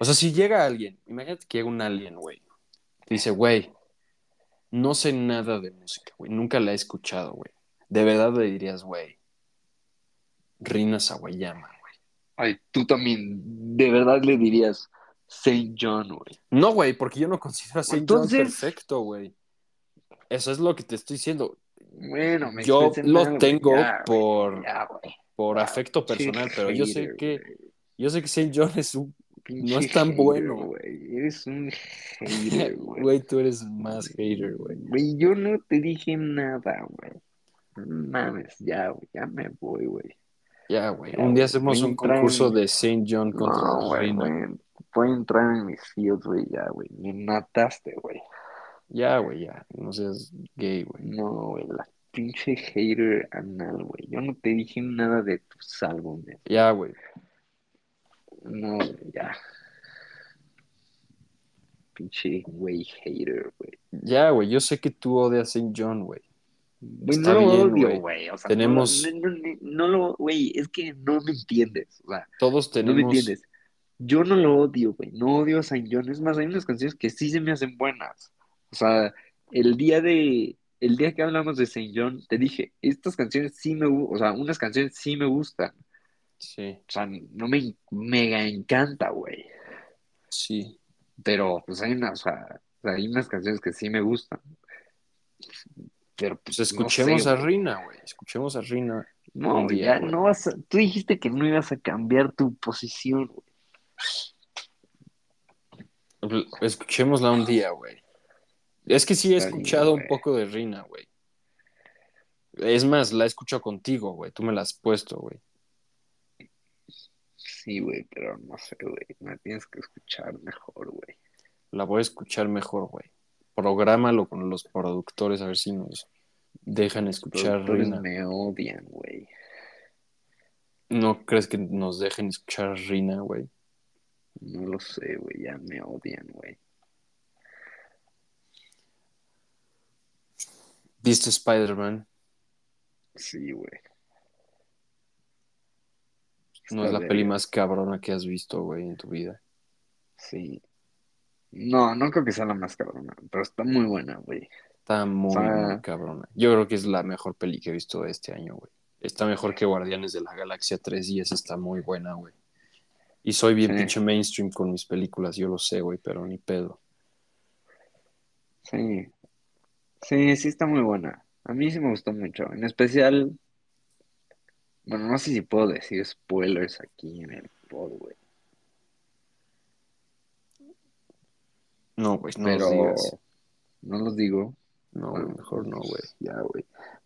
O sea, si llega alguien, imagínate que llega un alien, güey. Te dice, güey, no sé nada de música, güey. Nunca la he escuchado, güey. De verdad le dirías, güey, Rina Sawayama, güey. Ay, tú también, de verdad le dirías Saint John, güey. No, güey, porque yo no considero a Saint John perfecto, güey. Eso es lo que te estoy diciendo. Bueno, me Yo lo mal, tengo Ya, por, Ya, por Ya, afecto personal, pero yo sé que yo sé que Saint John es un Pinche no es tan hater, bueno. güey. Eres un hater, güey. güey, tú eres más hater, güey. Güey, yo no te dije nada, güey. Mames, ya, güey. Ya me voy, güey. Ya, güey. Ya, Un día hacemos un concurso en- de St. John contra No, güey. Voy a entrar en mis fields, güey, ya, güey. Me mataste, güey. Ya, güey, ya. No seas gay, güey. No, güey, la pinche hater anal, güey. Yo no te dije nada de tus álbumes. Ya, güey. No, ya. Pinche güey hater, güey. Ya, güey. Yo sé que tú odias St. John, güey. Güey, no lo odio, güey. O sea, Tenemos- No, no, no, no lo, güey, es que no me entiendes. O sea, Todos no tenemos. me entiendes. Yo no lo odio, güey. No odio a Saint John. Es más, hay unas canciones que sí se me hacen buenas. O sea, el día de. El día que hablamos de Saint John, te dije, estas canciones sí me gustan. O sea, unas canciones sí me gustan. Sí, O sea, no me mega encanta, güey. sí. Pero, pues hay unas, o sea, hay unas canciones que sí me gustan. Pero, pues, Pues escuchemos no a sé. Rina, güey. Escuchemos a Rina. No, un día, ya no vas a. Tú dijiste que no ibas a cambiar tu posición, güey. Escuchémosla un día, güey. Es que sí he escuchado un poco de Rina, güey. Es más, la he escuchado contigo, güey. Tú me la has puesto, güey. Sí, güey, pero no sé, güey. Me tienes que escuchar mejor, güey. La voy a escuchar mejor, güey. Prográmalo con los productores a ver si nos dejan Los escuchar Rina. me odian, güey. ¿No crees que nos dejen escuchar Rina, güey? No lo sé, güey. Ya me odian, güey. ¿Viste Spider-Man? Sí, güey. No es la peli más cabrona que has visto, güey, en tu vida. Sí. No, no creo que sea la más cabrona, pero está muy buena, güey. Está muy, O sea- muy cabrona. Yo creo que es la mejor peli que he visto este año, güey. Está mejor que Guardianes de la Galaxia 3 y esa está muy buena, güey. Y soy bien Sí. pinche mainstream con mis películas, yo lo sé, güey, pero ni pedo. Sí. Sí, sí está muy buena. A mí sí me gustó mucho. En especial, bueno, no sé si puedo decir spoilers aquí en el pod, güey. No, güey, no pero los digas. no los digo. No, Bueno, mejor no, güey. Ya, güey.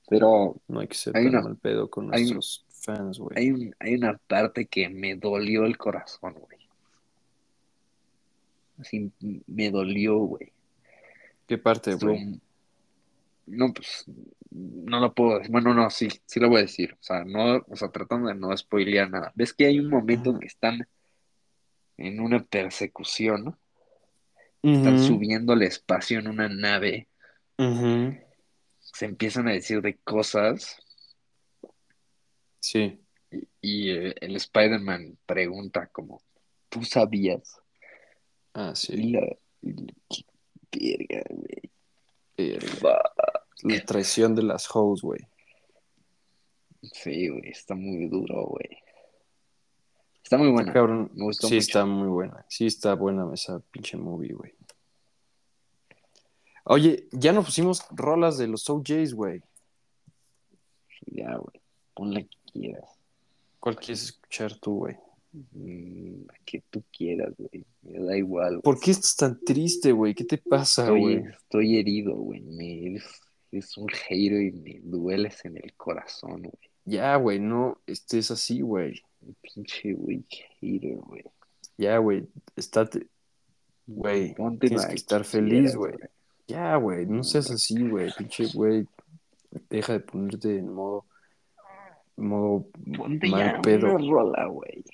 Pero No hay que ser Hay tan una- mal pedo con hay nuestros fans, güey. hay, un- hay una parte que me dolió el corazón, güey. Así me dolió, güey. ¿Qué parte, güey? No, pues, no lo puedo decir. Bueno, no, sí, sí lo voy a decir. O sea, no, o sea, tratando de no spoilear nada. ¿Ves que hay un momento Ajá. que están en una persecución, ¿no? Están subiendo al espacio en una nave. Se empiezan a decir de cosas Sí. y, y, eh, el Spider-Man pregunta como, ¿tú sabías? Ah, Y sí. la, y la- qué verga, güey. La traición de las hoes, güey. Sí, güey, está muy duro, güey. Está muy buena. cabrón. Me gustó sí, mucho. está muy buena. Sí, está buena esa pinche movie, güey. Oye, ya nos pusimos rolas de los OJs, güey. Ya, güey. Pon la que quieras. ¿Cuál quieres escuchar tú, güey? Mm, La que tú quieras, güey. Me da igual, güey. ¿Por qué estás tan triste, güey? ¿Qué te pasa, Estoy, güey? estoy herido, güey. Me, eres, eres un hater y me dueles en el corazón, güey. Ya, güey, no estés así, güey. Pinche, güey, hater, güey. Ya, güey, estate. Güey, Ponte tienes que que estar feliz, quieras, güey. Ya, güey, no seas así, güey. Pinche, güey. Deja de ponerte en modo. Modo Ponte mal ya pedo. una rola, güey.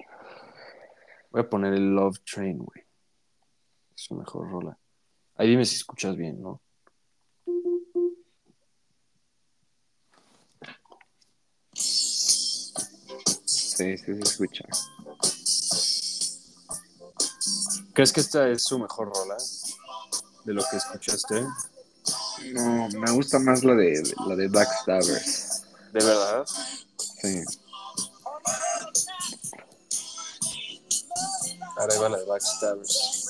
Voy a poner el Love Train, güey. Es su mejor rola. Ahí dime si escuchas bien, ¿no? Sí, sí se escucha. ¿Crees que esta es su mejor rola? De lo que escuchaste. No, me gusta más la de la de Backstabbers. ¿De verdad? Sí. Ahora la de Backstabbers.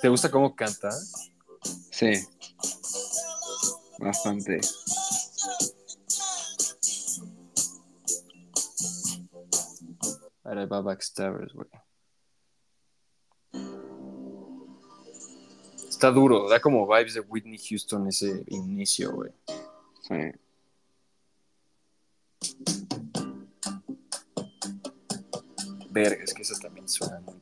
¿Te gusta cómo canta? Sí. Bastante. Ahora va Backstabbers, güey. Está duro, da como vibes de Whitney Houston ese inicio, güey. Sí. Verga, es que eso también suena muy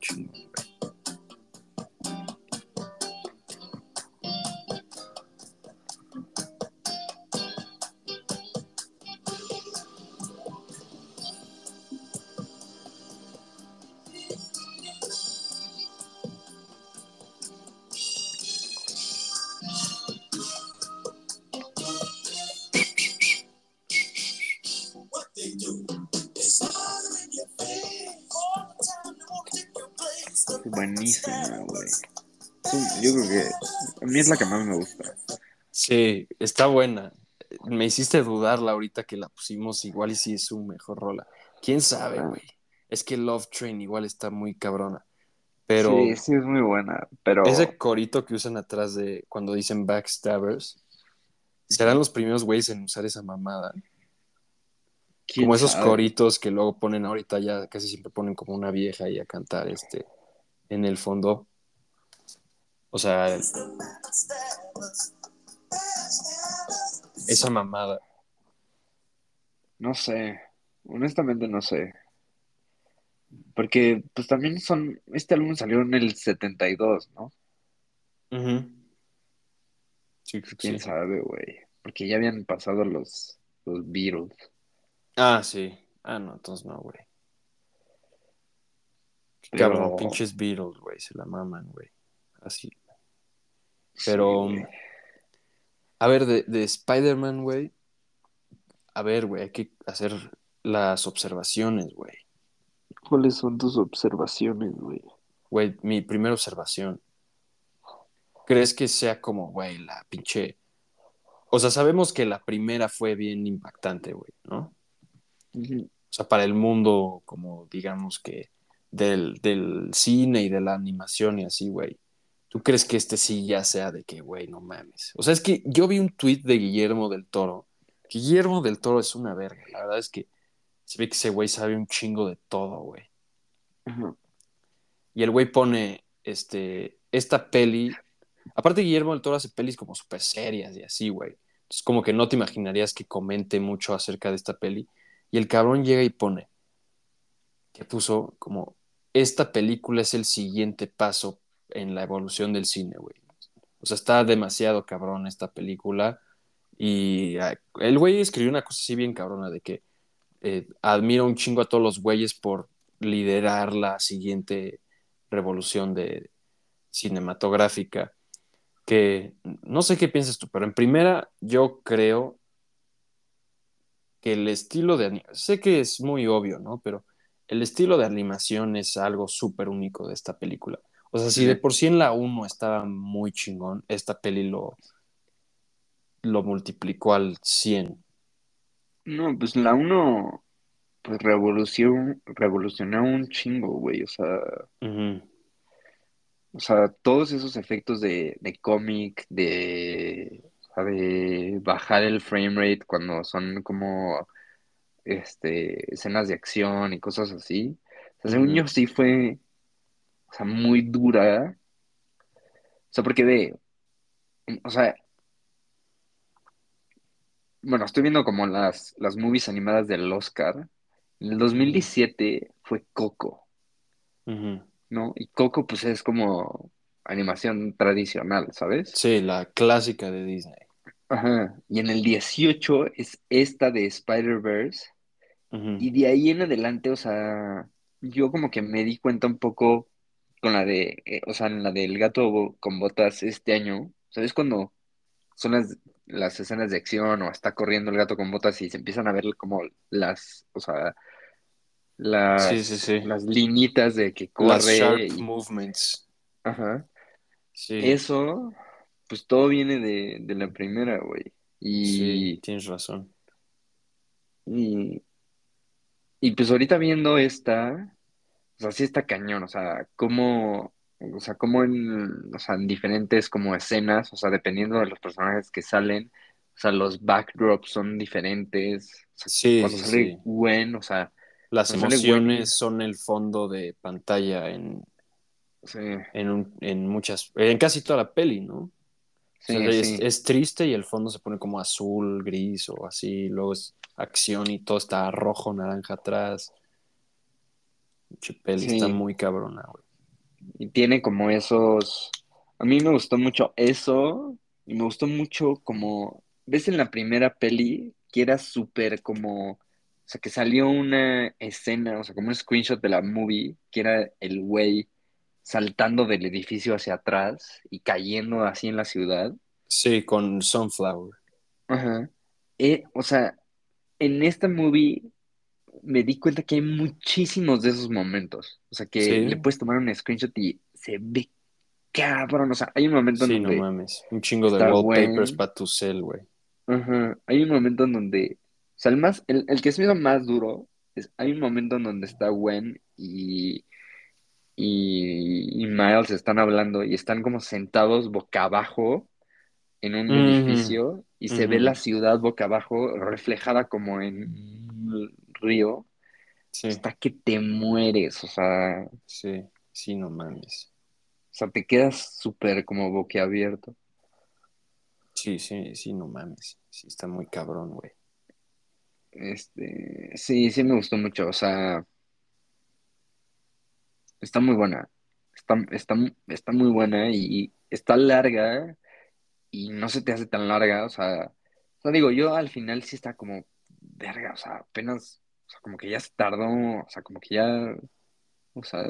Buenísima, güey. Yo creo que a mí es la que más me gusta. Sí, está buena. Me hiciste dudarla ahorita que la pusimos igual y si es su mejor rola. ¿Quién sabe, Ah. güey? Es que Love Train igual está muy cabrona. Pero Sí, sí es muy buena, pero ese corito que usan atrás de cuando dicen backstabbers, serán los primeros güeyes en usar esa mamada. ¿quién Como esos sabe? coritos que luego ponen ahorita ya casi siempre ponen como una vieja ahí a cantar este en el fondo. O sea, esa mamada. No sé, honestamente no sé. Porque pues también son, este álbum salió en el 72, ¿no? Ujú. Sí, creo que ¿Quién sí. sabe, güey? Porque ya habían pasado los, los Beatles. Ah, sí. Ah, no, entonces no, güey. Cabrón, pinches Beatles, güey, se la maman, güey. Así. Pero, Sí, a ver, de, de Spider-Man, güey. A ver, güey, hay que hacer las observaciones, güey. ¿Cuáles son tus observaciones, güey? Güey, mi primera observación. ¿Crees que sea como, güey, la pinche... O sea, sabemos que la primera fue bien impactante, güey, ¿no? O sea, para el mundo, como digamos que del, del cine y de la animación y así, güey. ¿Tú crees que este sí ya sea de que, güey, no mames? O sea, es que yo vi un tweet de Guillermo del Toro. Guillermo del Toro es una verga. La verdad es que se ve que ese güey sabe un chingo de todo, güey. Y el güey pone, este, esta peli. Aparte, Guillermo del Toro hace pelis como súper serias y así, güey. Entonces, como que no te imaginarías que comente mucho acerca de esta peli. Y el cabrón llega y pone, que puso como, esta película es el siguiente paso en la evolución del cine, güey. O sea, está demasiado cabrón esta película. Y ah, el güey escribió una cosa así bien cabrona de que eh, admira un chingo a todos los güeyes por liderar la siguiente revolución de cinematográfica. Que no sé qué piensas tú, pero en primera yo creo que el estilo de sé que es muy obvio, ¿no? Pero el estilo de animación es algo súper único de esta película. O sea, si de por sí en la 1 estaba muy chingón, esta peli lo, lo multiplicó al 100. No, pues la uno, pues revolucionó, revolucionó un chingo, güey. O sea, o sea, todos esos efectos de, de cómic, de, de bajar el frame rate cuando son como este, escenas de acción y cosas así. O sea, según yo sí fue, o sea, muy dura. O sea, porque ve, o sea, bueno, estoy viendo como las, las movies animadas del Oscar. En el 2017 fue Coco. ¿no? Y Coco pues es como animación tradicional, ¿sabes? Sí, la clásica de Disney. Ajá. Y en el 18 es esta de Spider-Verse. Y de ahí en adelante, o sea, yo como que me di cuenta un poco con la de, eh, o sea, en la del gato con botas este año, ¿sabes? Cuando son las, las escenas de acción o está corriendo el gato con botas y se empiezan a ver como las, o sea, las, Sí, sí, sí. las linitas de que Las corre sharp y, movements. ajá. Sí, Eso, pues todo viene de, de la primera, güey. sí, Y, tienes razón. y, y pues ahorita viendo esta, o sea, sí está cañón, o sea, cómo, o sea, cómo en, o sea, en diferentes como escenas, o sea, dependiendo de los personajes que salen, o sea, los backdrops son diferentes. O sea, Sí, cuando sí, sale sí. Gwen, o sea, Las sale Gwen, emociones son el fondo de pantalla en, Sí, en, un- en muchas, en casi toda la peli, ¿no? Sí, es, sí. es triste y el fondo se pone como azul, gris o así, luego es acción y todo está rojo, naranja atrás. Pinche peli Sí. está muy cabrona, güey. Y tiene como esos. A mí me gustó mucho eso. Y me gustó mucho como. ¿Ves en la primera peli? Que era súper como. O sea, que salió una escena, o sea, como un screenshot de la movie, que era el güey saltando del edificio hacia atrás y cayendo así en la ciudad. Sí, con Sunflower. Ajá. Eh, o sea, en esta movie me di cuenta que hay muchísimos de esos momentos. O sea, que Sí. le puedes tomar un screenshot y se ve cabrón. O sea, hay un momento Sí, en no donde. mames. Un chingo de wallpapers para tu cel, güey. Ajá, hay un momento en donde. O sea, el más, el, el que se me hizo más duro es. Hay un momento en donde está Gwen y. Y, y Miles están hablando y están como sentados boca abajo en un edificio y se ve la ciudad boca abajo reflejada como en un río. Sí, Está que te mueres, o sea, o sí, sí, no mames. sea, te quedas súper como boquiabierto. Sí, sí, sí, no mames. Sí, está muy cabrón, güey. Este, sí, sí me gustó mucho, o sea, está muy buena. Está, está, está muy buena y está larga y no se te hace tan larga, o sea, o sea, digo, yo al final sí está como, verga, o sea, apenas, o sea, como que ya se tardó, o sea, como que ya, o sea,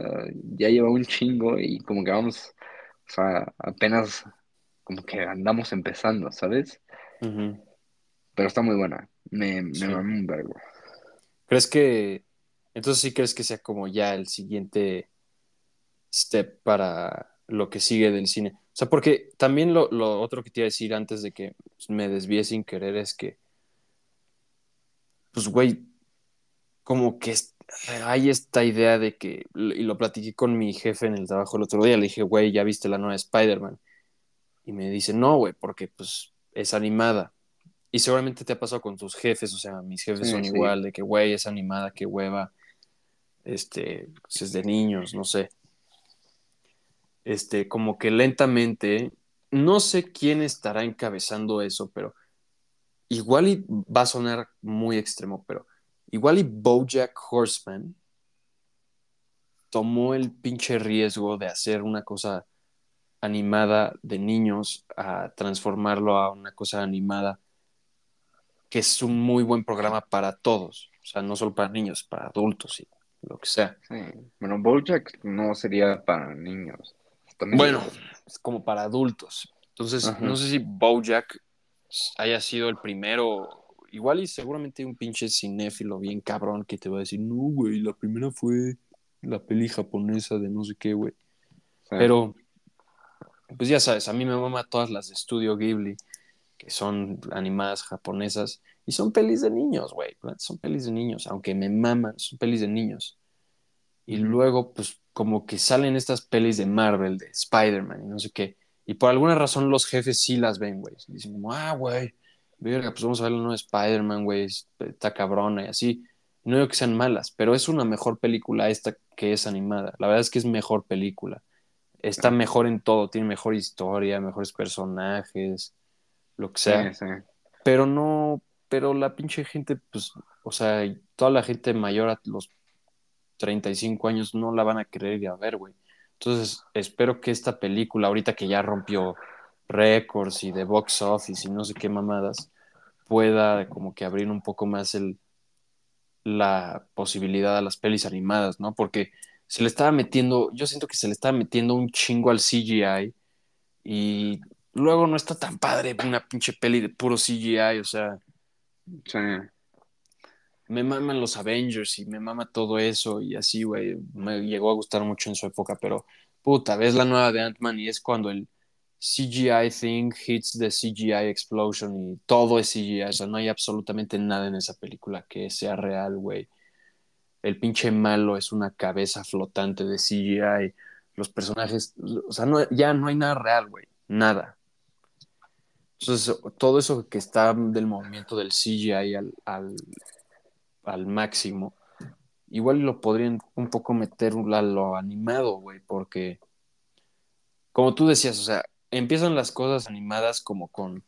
ya lleva un chingo y como que vamos, o sea, apenas como que andamos empezando, ¿sabes? Pero está muy buena, me, me Sí. mamé un vergo. ¿Crees que, entonces sí crees que sea como ya el siguiente step para lo que sigue del cine? O sea, porque también lo, lo otro que te iba a decir antes de que me desvíe sin querer es que, pues, güey, como que es- hay esta idea de que, y lo platiqué con mi jefe en el trabajo el otro día, le dije, güey, ¿ya viste la nueva Spider-Man? Y me dice, no, güey, porque pues es animada. Y seguramente te ha pasado con tus jefes, o sea, mis jefes Sí, son sí. igual, de que, güey, es animada, qué hueva, este, pues es de niños, no sé. Este, como que lentamente, no sé quién estará encabezando eso, pero igual y va a sonar muy extremo, pero igual y Bojack Horseman tomó el pinche riesgo de hacer una cosa animada de niños a transformarlo a una cosa animada que es un muy buen programa para todos, o sea, no solo para niños, para adultos y lo que sea. Bueno, BoJack no sería para niños. También Bueno, es como para adultos. Entonces, Ajá. no sé si Bojack haya sido el primero, igual y seguramente un pinche cinéfilo bien cabrón que te va a decir, no, güey, la primera fue la peli japonesa de no sé qué, güey. sí. Pero, pues ya sabes, a mí me mama todas las de Estudio Ghibli, que son animadas japonesas, y son pelis de niños, güey. Son pelis de niños, aunque me maman, son pelis de niños. Y luego, pues, como que salen estas pelis de Marvel, de Spider-Man y no sé qué. Y por alguna razón los jefes sí las ven, güey. Dicen como, ah, güey, verga, pues vamos a ver la nueva Spider-Man, güey, está cabrona y así. No digo que sean malas, pero es una mejor película esta que es animada. La verdad es que es mejor película. Está mejor en todo, tiene mejor historia, mejores personajes, lo que sea. Sí, sí. Pero no, pero la pinche gente, pues, o sea, toda la gente mayor a los 35 años no la van a querer ir a ver, güey. Entonces, espero que esta película, ahorita que ya rompió récords y de box office y no sé qué mamadas, pueda como que abrir un poco más el, la posibilidad a las pelis animadas, ¿no? Porque se le estaba metiendo, yo siento que se le estaba metiendo un chingo al CGI y luego no está tan padre una pinche peli de puro CGI, o sea, Sí. Me maman los Avengers y me mama todo eso y así, güey, me llegó a gustar mucho en su época, pero puta, ves la nueva de Ant-Man y es cuando el CGI thing hits the CGI explosion y todo es CGI, o sea, no hay absolutamente nada en esa película que sea real, güey. El pinche malo es una cabeza flotante de CGI, los personajes, o sea, no, ya no hay nada real, güey, nada. Entonces, todo eso que está del movimiento del CGI al, al, al máximo, igual lo podrían un poco meter a lo animado, güey, porque como tú decías, o sea, empiezan las cosas animadas como con,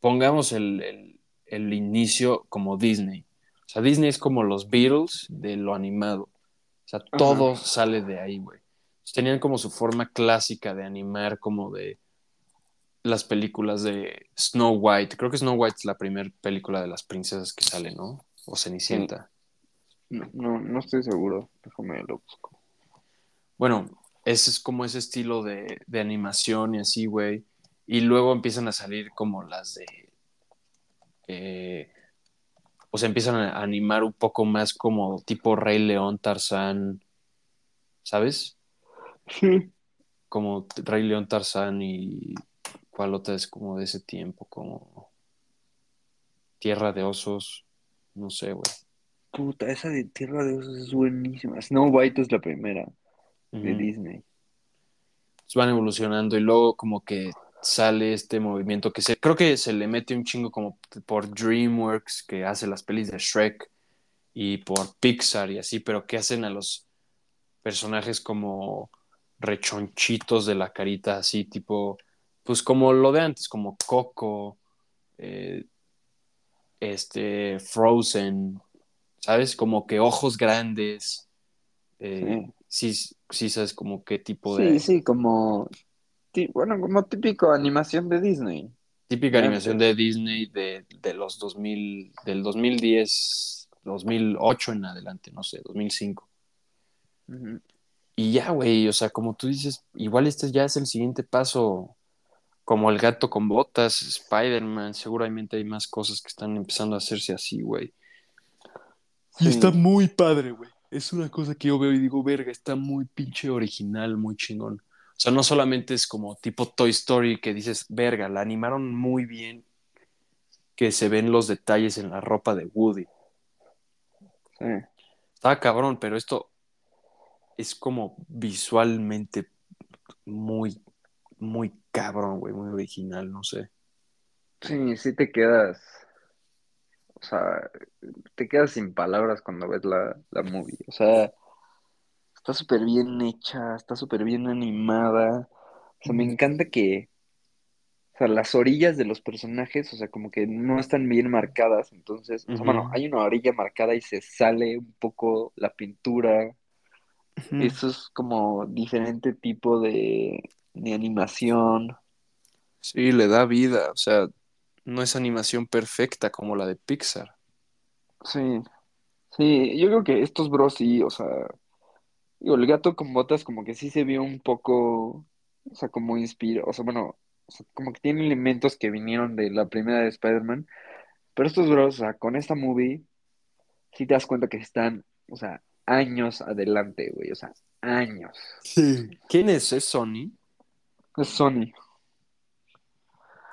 pongamos el, el, el inicio como Disney. O sea, Disney es como los Beatles de lo animado. O sea, todo Ajá. sale de ahí, güey. Tenían como su forma clásica de animar, como de las películas de Snow White. Creo que Snow White es la primera película de las princesas que sale, ¿no? O Cenicienta. No, no, no estoy seguro. Déjame lo busco. Bueno, ese es como ese estilo de, de animación y así, güey. Y luego empiezan a salir como las de. eh, o sea, empiezan a animar un poco más como tipo Rey León, Tarzán, ¿sabes? Sí. Como Rey León, Tarzán y. ¿Cuál otra es como de ese tiempo? Como. Tierra de Osos. No sé, güey. Puta, esa de Tierra de Osos es buenísima. Snow White es la primera de. Disney. van evolucionando y luego como que sale este movimiento que se, creo que se le mete un chingo como por DreamWorks que hace las pelis de Shrek y por Pixar y así, pero que hacen a los personajes como rechonchitos de la carita, así tipo, pues como lo de antes, como Coco, eh, este, Frozen, ¿sabes? Como que ojos grandes, eh, sí. sí, sabes como qué tipo Sí, de... sí, como, ti- bueno, como típico animación de Disney. Típica animación de Disney de, de los 2000, del 2010, 2008 en adelante, no sé, 2005. Ujú. Y ya, güey, o sea, como tú dices, igual este ya es el siguiente paso, como el gato con botas, Spider-Man, seguramente hay más cosas que están empezando a hacerse así, güey. Sí. Y está muy padre, güey. Es una cosa que yo veo y digo, verga, está muy pinche original, muy chingón. O sea, no solamente es como tipo Toy Story que dices, verga, la animaron muy bien, que se ven los detalles en la ropa de Woody. Sí. Estaba cabrón, pero esto es como visualmente muy, muy cabrón, güey, muy original, no sé. Sí, sí te quedas, o sea, te quedas sin palabras cuando ves la, la movie. O sea, está súper bien hecha, está súper bien animada. O sea, me encanta que, o sea, las orillas de los personajes, o sea, como que no están bien marcadas. Entonces, o sea, bueno, hay una orilla marcada y se sale un poco la pintura. Eso es como diferente tipo de, de animación. Sí, le da vida, o sea, no es animación perfecta como la de Pixar. Sí, sí, yo creo que estos bros sí, o sea, digo, el gato con botas como que sí se vio un poco, o sea, como inspira, o sea, bueno, o sea, como que tiene elementos que vinieron de la primera de Spider-Man, pero estos bros, o sea, con esta movie, sí te das cuenta que están, o sea, años adelante, güey, o sea, años. Sí. ¿Quién es? ¿Es Sony? Es Sony,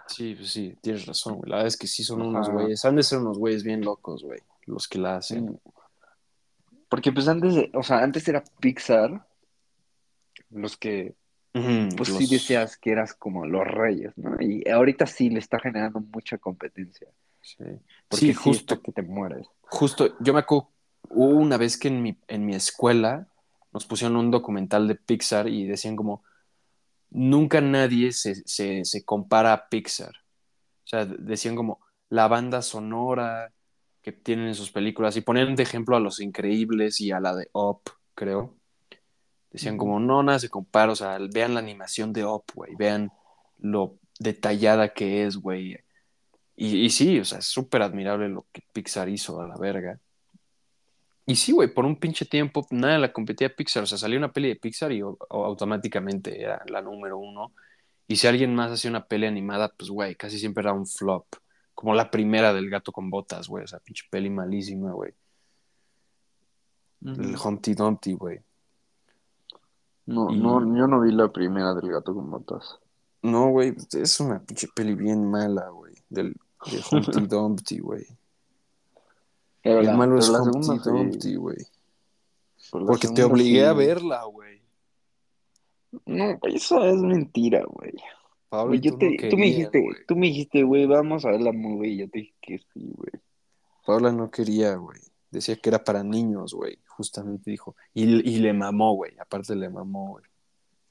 Sí, pues sí, tienes razón, güey. La verdad es que sí son Ajá. unos güeyes. Han de ser unos güeyes bien locos, güey. Los que la hacen. Porque pues antes, de- o sea, antes era Pixar, los que pues los- sí decías que eras como los reyes, ¿no? Y ahorita sí le está generando mucha competencia. Sí, Porque Sí, justo. que te mueres. Justo, yo me acuerdo, hubo una vez que en mi, en mi escuela nos pusieron un documental de Pixar y decían como, nunca nadie se, se, se compara a Pixar. O sea, decían como la banda sonora que tienen en sus películas y ponían de ejemplo a Los Increíbles y a la de Up, creo. Decían como, no, nada se compara, o sea, vean la animación de Up, güey, vean lo detallada que es, güey. Y, y sí, o sea, es súper admirable lo que Pixar hizo a la verga. Y sí, güey, por un pinche tiempo nada la competía Pixar. O sea, salió una peli de Pixar y o- o automáticamente era la número uno. Y si alguien más hacía una peli animada, pues, güey, casi siempre era un flop. Como la primera del gato con botas, güey. O sea, pinche peli malísima, güey. El. Humpty Dumpty, güey. No, Y- no, yo no vi la primera del gato con botas. No, güey, es una pinche peli bien mala, güey. Del, de Humpty Dumpty, güey. Pero El la, malo pero es la Humpty segunda. Dumpty, güey. Porque te obligué a verla, güey. No, eso es mentira, güey. Pablo yo tú te, no tú me querías, dijiste, güey. tú me dijiste, güey, vamos a ver la movie. Y yo te dije que sí, güey. Paula no quería, güey. Decía que era para niños, güey. Justamente dijo. Y, y le mamó, güey. Aparte le mamó, güey.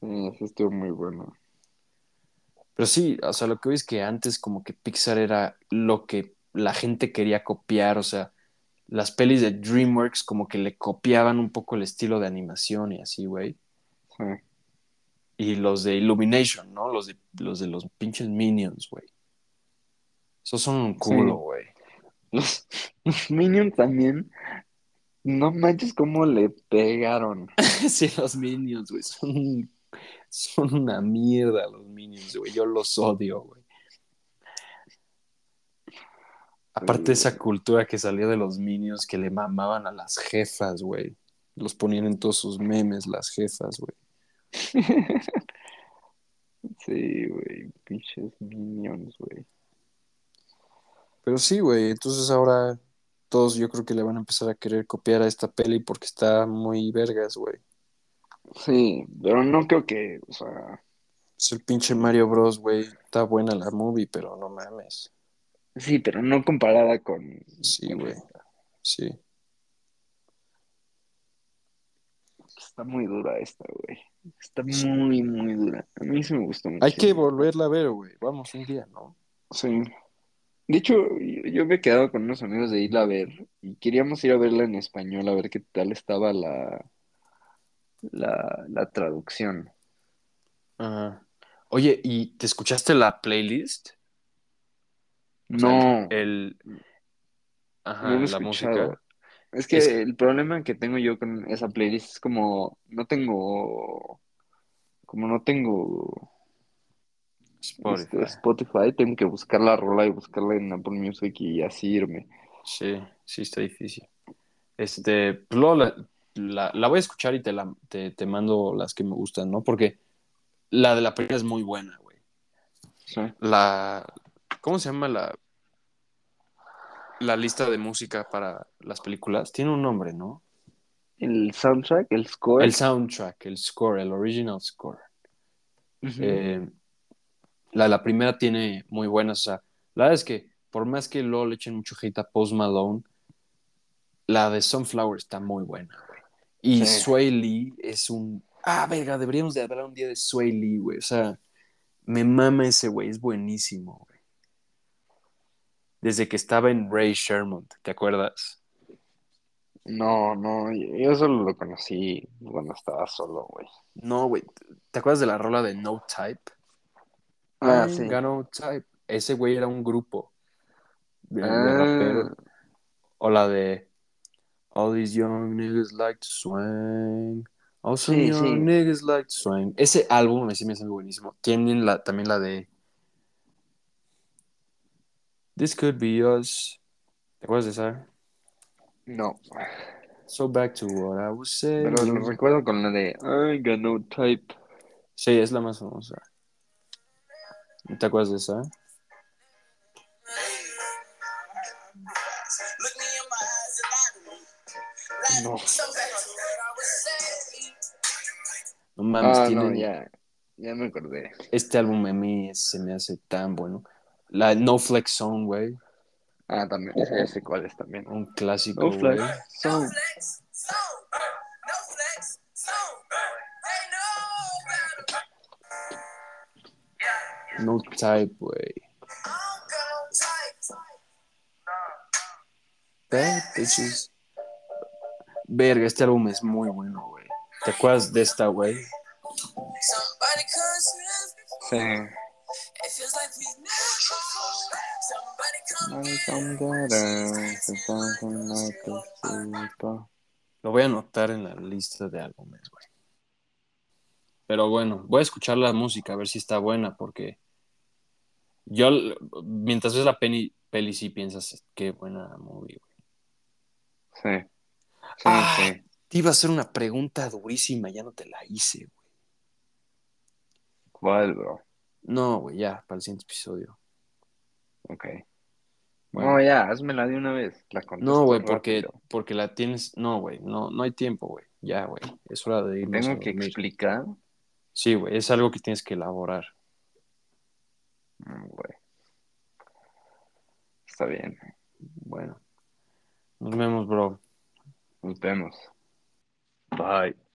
Sí, sí estuvo muy bueno. Pero sí, o sea, lo que veo es que antes como que Pixar era lo que la gente quería copiar, o sea, las pelis de DreamWorks como que le copiaban un poco el estilo de animación y así, güey. Sí. Y los de Illumination, ¿no? Los de los, de los pinches Minions, güey. Esos son un culo, Sí. güey. Los, los Minions también. No manches cómo le pegaron. Sí, los Minions, güey. Son, son una mierda los Minions, güey. Yo los odio, güey. Aparte de esa cultura que salió de los Minions que le mamaban a las jefas, güey. Los ponían en todos sus memes, las jefas, güey. Sí, güey. Pinches Minions, güey. Pero sí, güey. Entonces ahora todos yo creo que le van a empezar a querer copiar a esta peli porque está muy vergas, güey. Sí, pero no creo que, o sea, Es el pinche Mario Bros, güey. Está buena la movie, pero no mames. Sí, pero no comparada con. Sí, güey. Sí. Está muy dura esta, güey. Está muy, muy dura. A mí sí me gustó mucho. Hay que volverla a ver, güey. Vamos un día, ¿no? Sí. De hecho, yo, yo me he quedado con unos amigos de irla a ver y queríamos ir a verla en español, a ver qué tal estaba la, la, la traducción. Ajá. Oye, ¿y te escuchaste la playlist? O sea, No, el, ajá, no la música. Es que Es- el problema que tengo yo con esa playlist es como no tengo, como no tengo este, Spotify. Spotify, tengo que buscar la rola y buscarla en Apple Music y así irme. Sí, sí está difícil. Este, pues luego la, la- la voy a escuchar y te, la, te, te mando las que me gustan, ¿no? Porque la de la primera es muy buena, güey. Sí. La, ¿cómo se llama la, la lista de música para las películas? Tiene un nombre, ¿no? El soundtrack, el score. El soundtrack, el score, el original score. Ujú. Eh, la, la primera tiene muy buenas, o sea, la verdad es que por más que luego le echen mucho hate a Post Malone, la de Sunflower está muy buena, güey. Y Sí. Sway Lee es un... Ah, verga, deberíamos de hablar un día de Sway Lee, güey. O sea, me mama ese güey, es buenísimo, güey. Desde que estaba en Ray Sherman, ¿te acuerdas? No, no, yo solo lo conocí cuando estaba solo, güey. No, güey. ¿Te acuerdas de la rola de No Type? Ah, I sí. no type. Ese güey era un grupo de, de Ah. O la de All these young niggas like to swing. All some Sí, young sí. niggas like to swing. Ese álbum me sí me hace buenísimo. Tienen la, también la de This could be us. ¿Te acuerdas de esa? no, So back to what I was saying. pero lo recuerdo con la de I got no type. Sí, es la más famosa. ¿Te acuerdas de esa? No. No mames, Ah, tienen- no, ya, ya me acordé. Este álbum a mí se me hace tan bueno. La No Flex Zone, güey. Ah, también, ese ya sé cuál es también. Un clásico, No güey. flash. So, No Type, güey. Bad bitches. Verga, este álbum es muy bueno, güey. ¿Te acuerdas de esta, güey? sí. Lo voy a anotar en la lista de álbumes, güey. Pero bueno, voy a escuchar la música a ver si está buena, porque yo, mientras ves la peli, peli sí piensas, qué buena movie, güey. Sí. Sí, Ah. sí. Te iba a hacer una pregunta durísima, ya no te la hice, güey. ¿Cuál, bro? No, güey, ya, para el siguiente episodio. Ok. Bueno. No, ya, házmela de una vez. La No, güey, porque, porque la tienes. No, güey, no, no hay tiempo, güey. Ya, güey. Es hora de irnos Tengo que explicar. Sí, güey, es algo que tienes que elaborar. Mm, Güey. Está bien. Bueno. Nos vemos, bro. Nos vemos. Bye.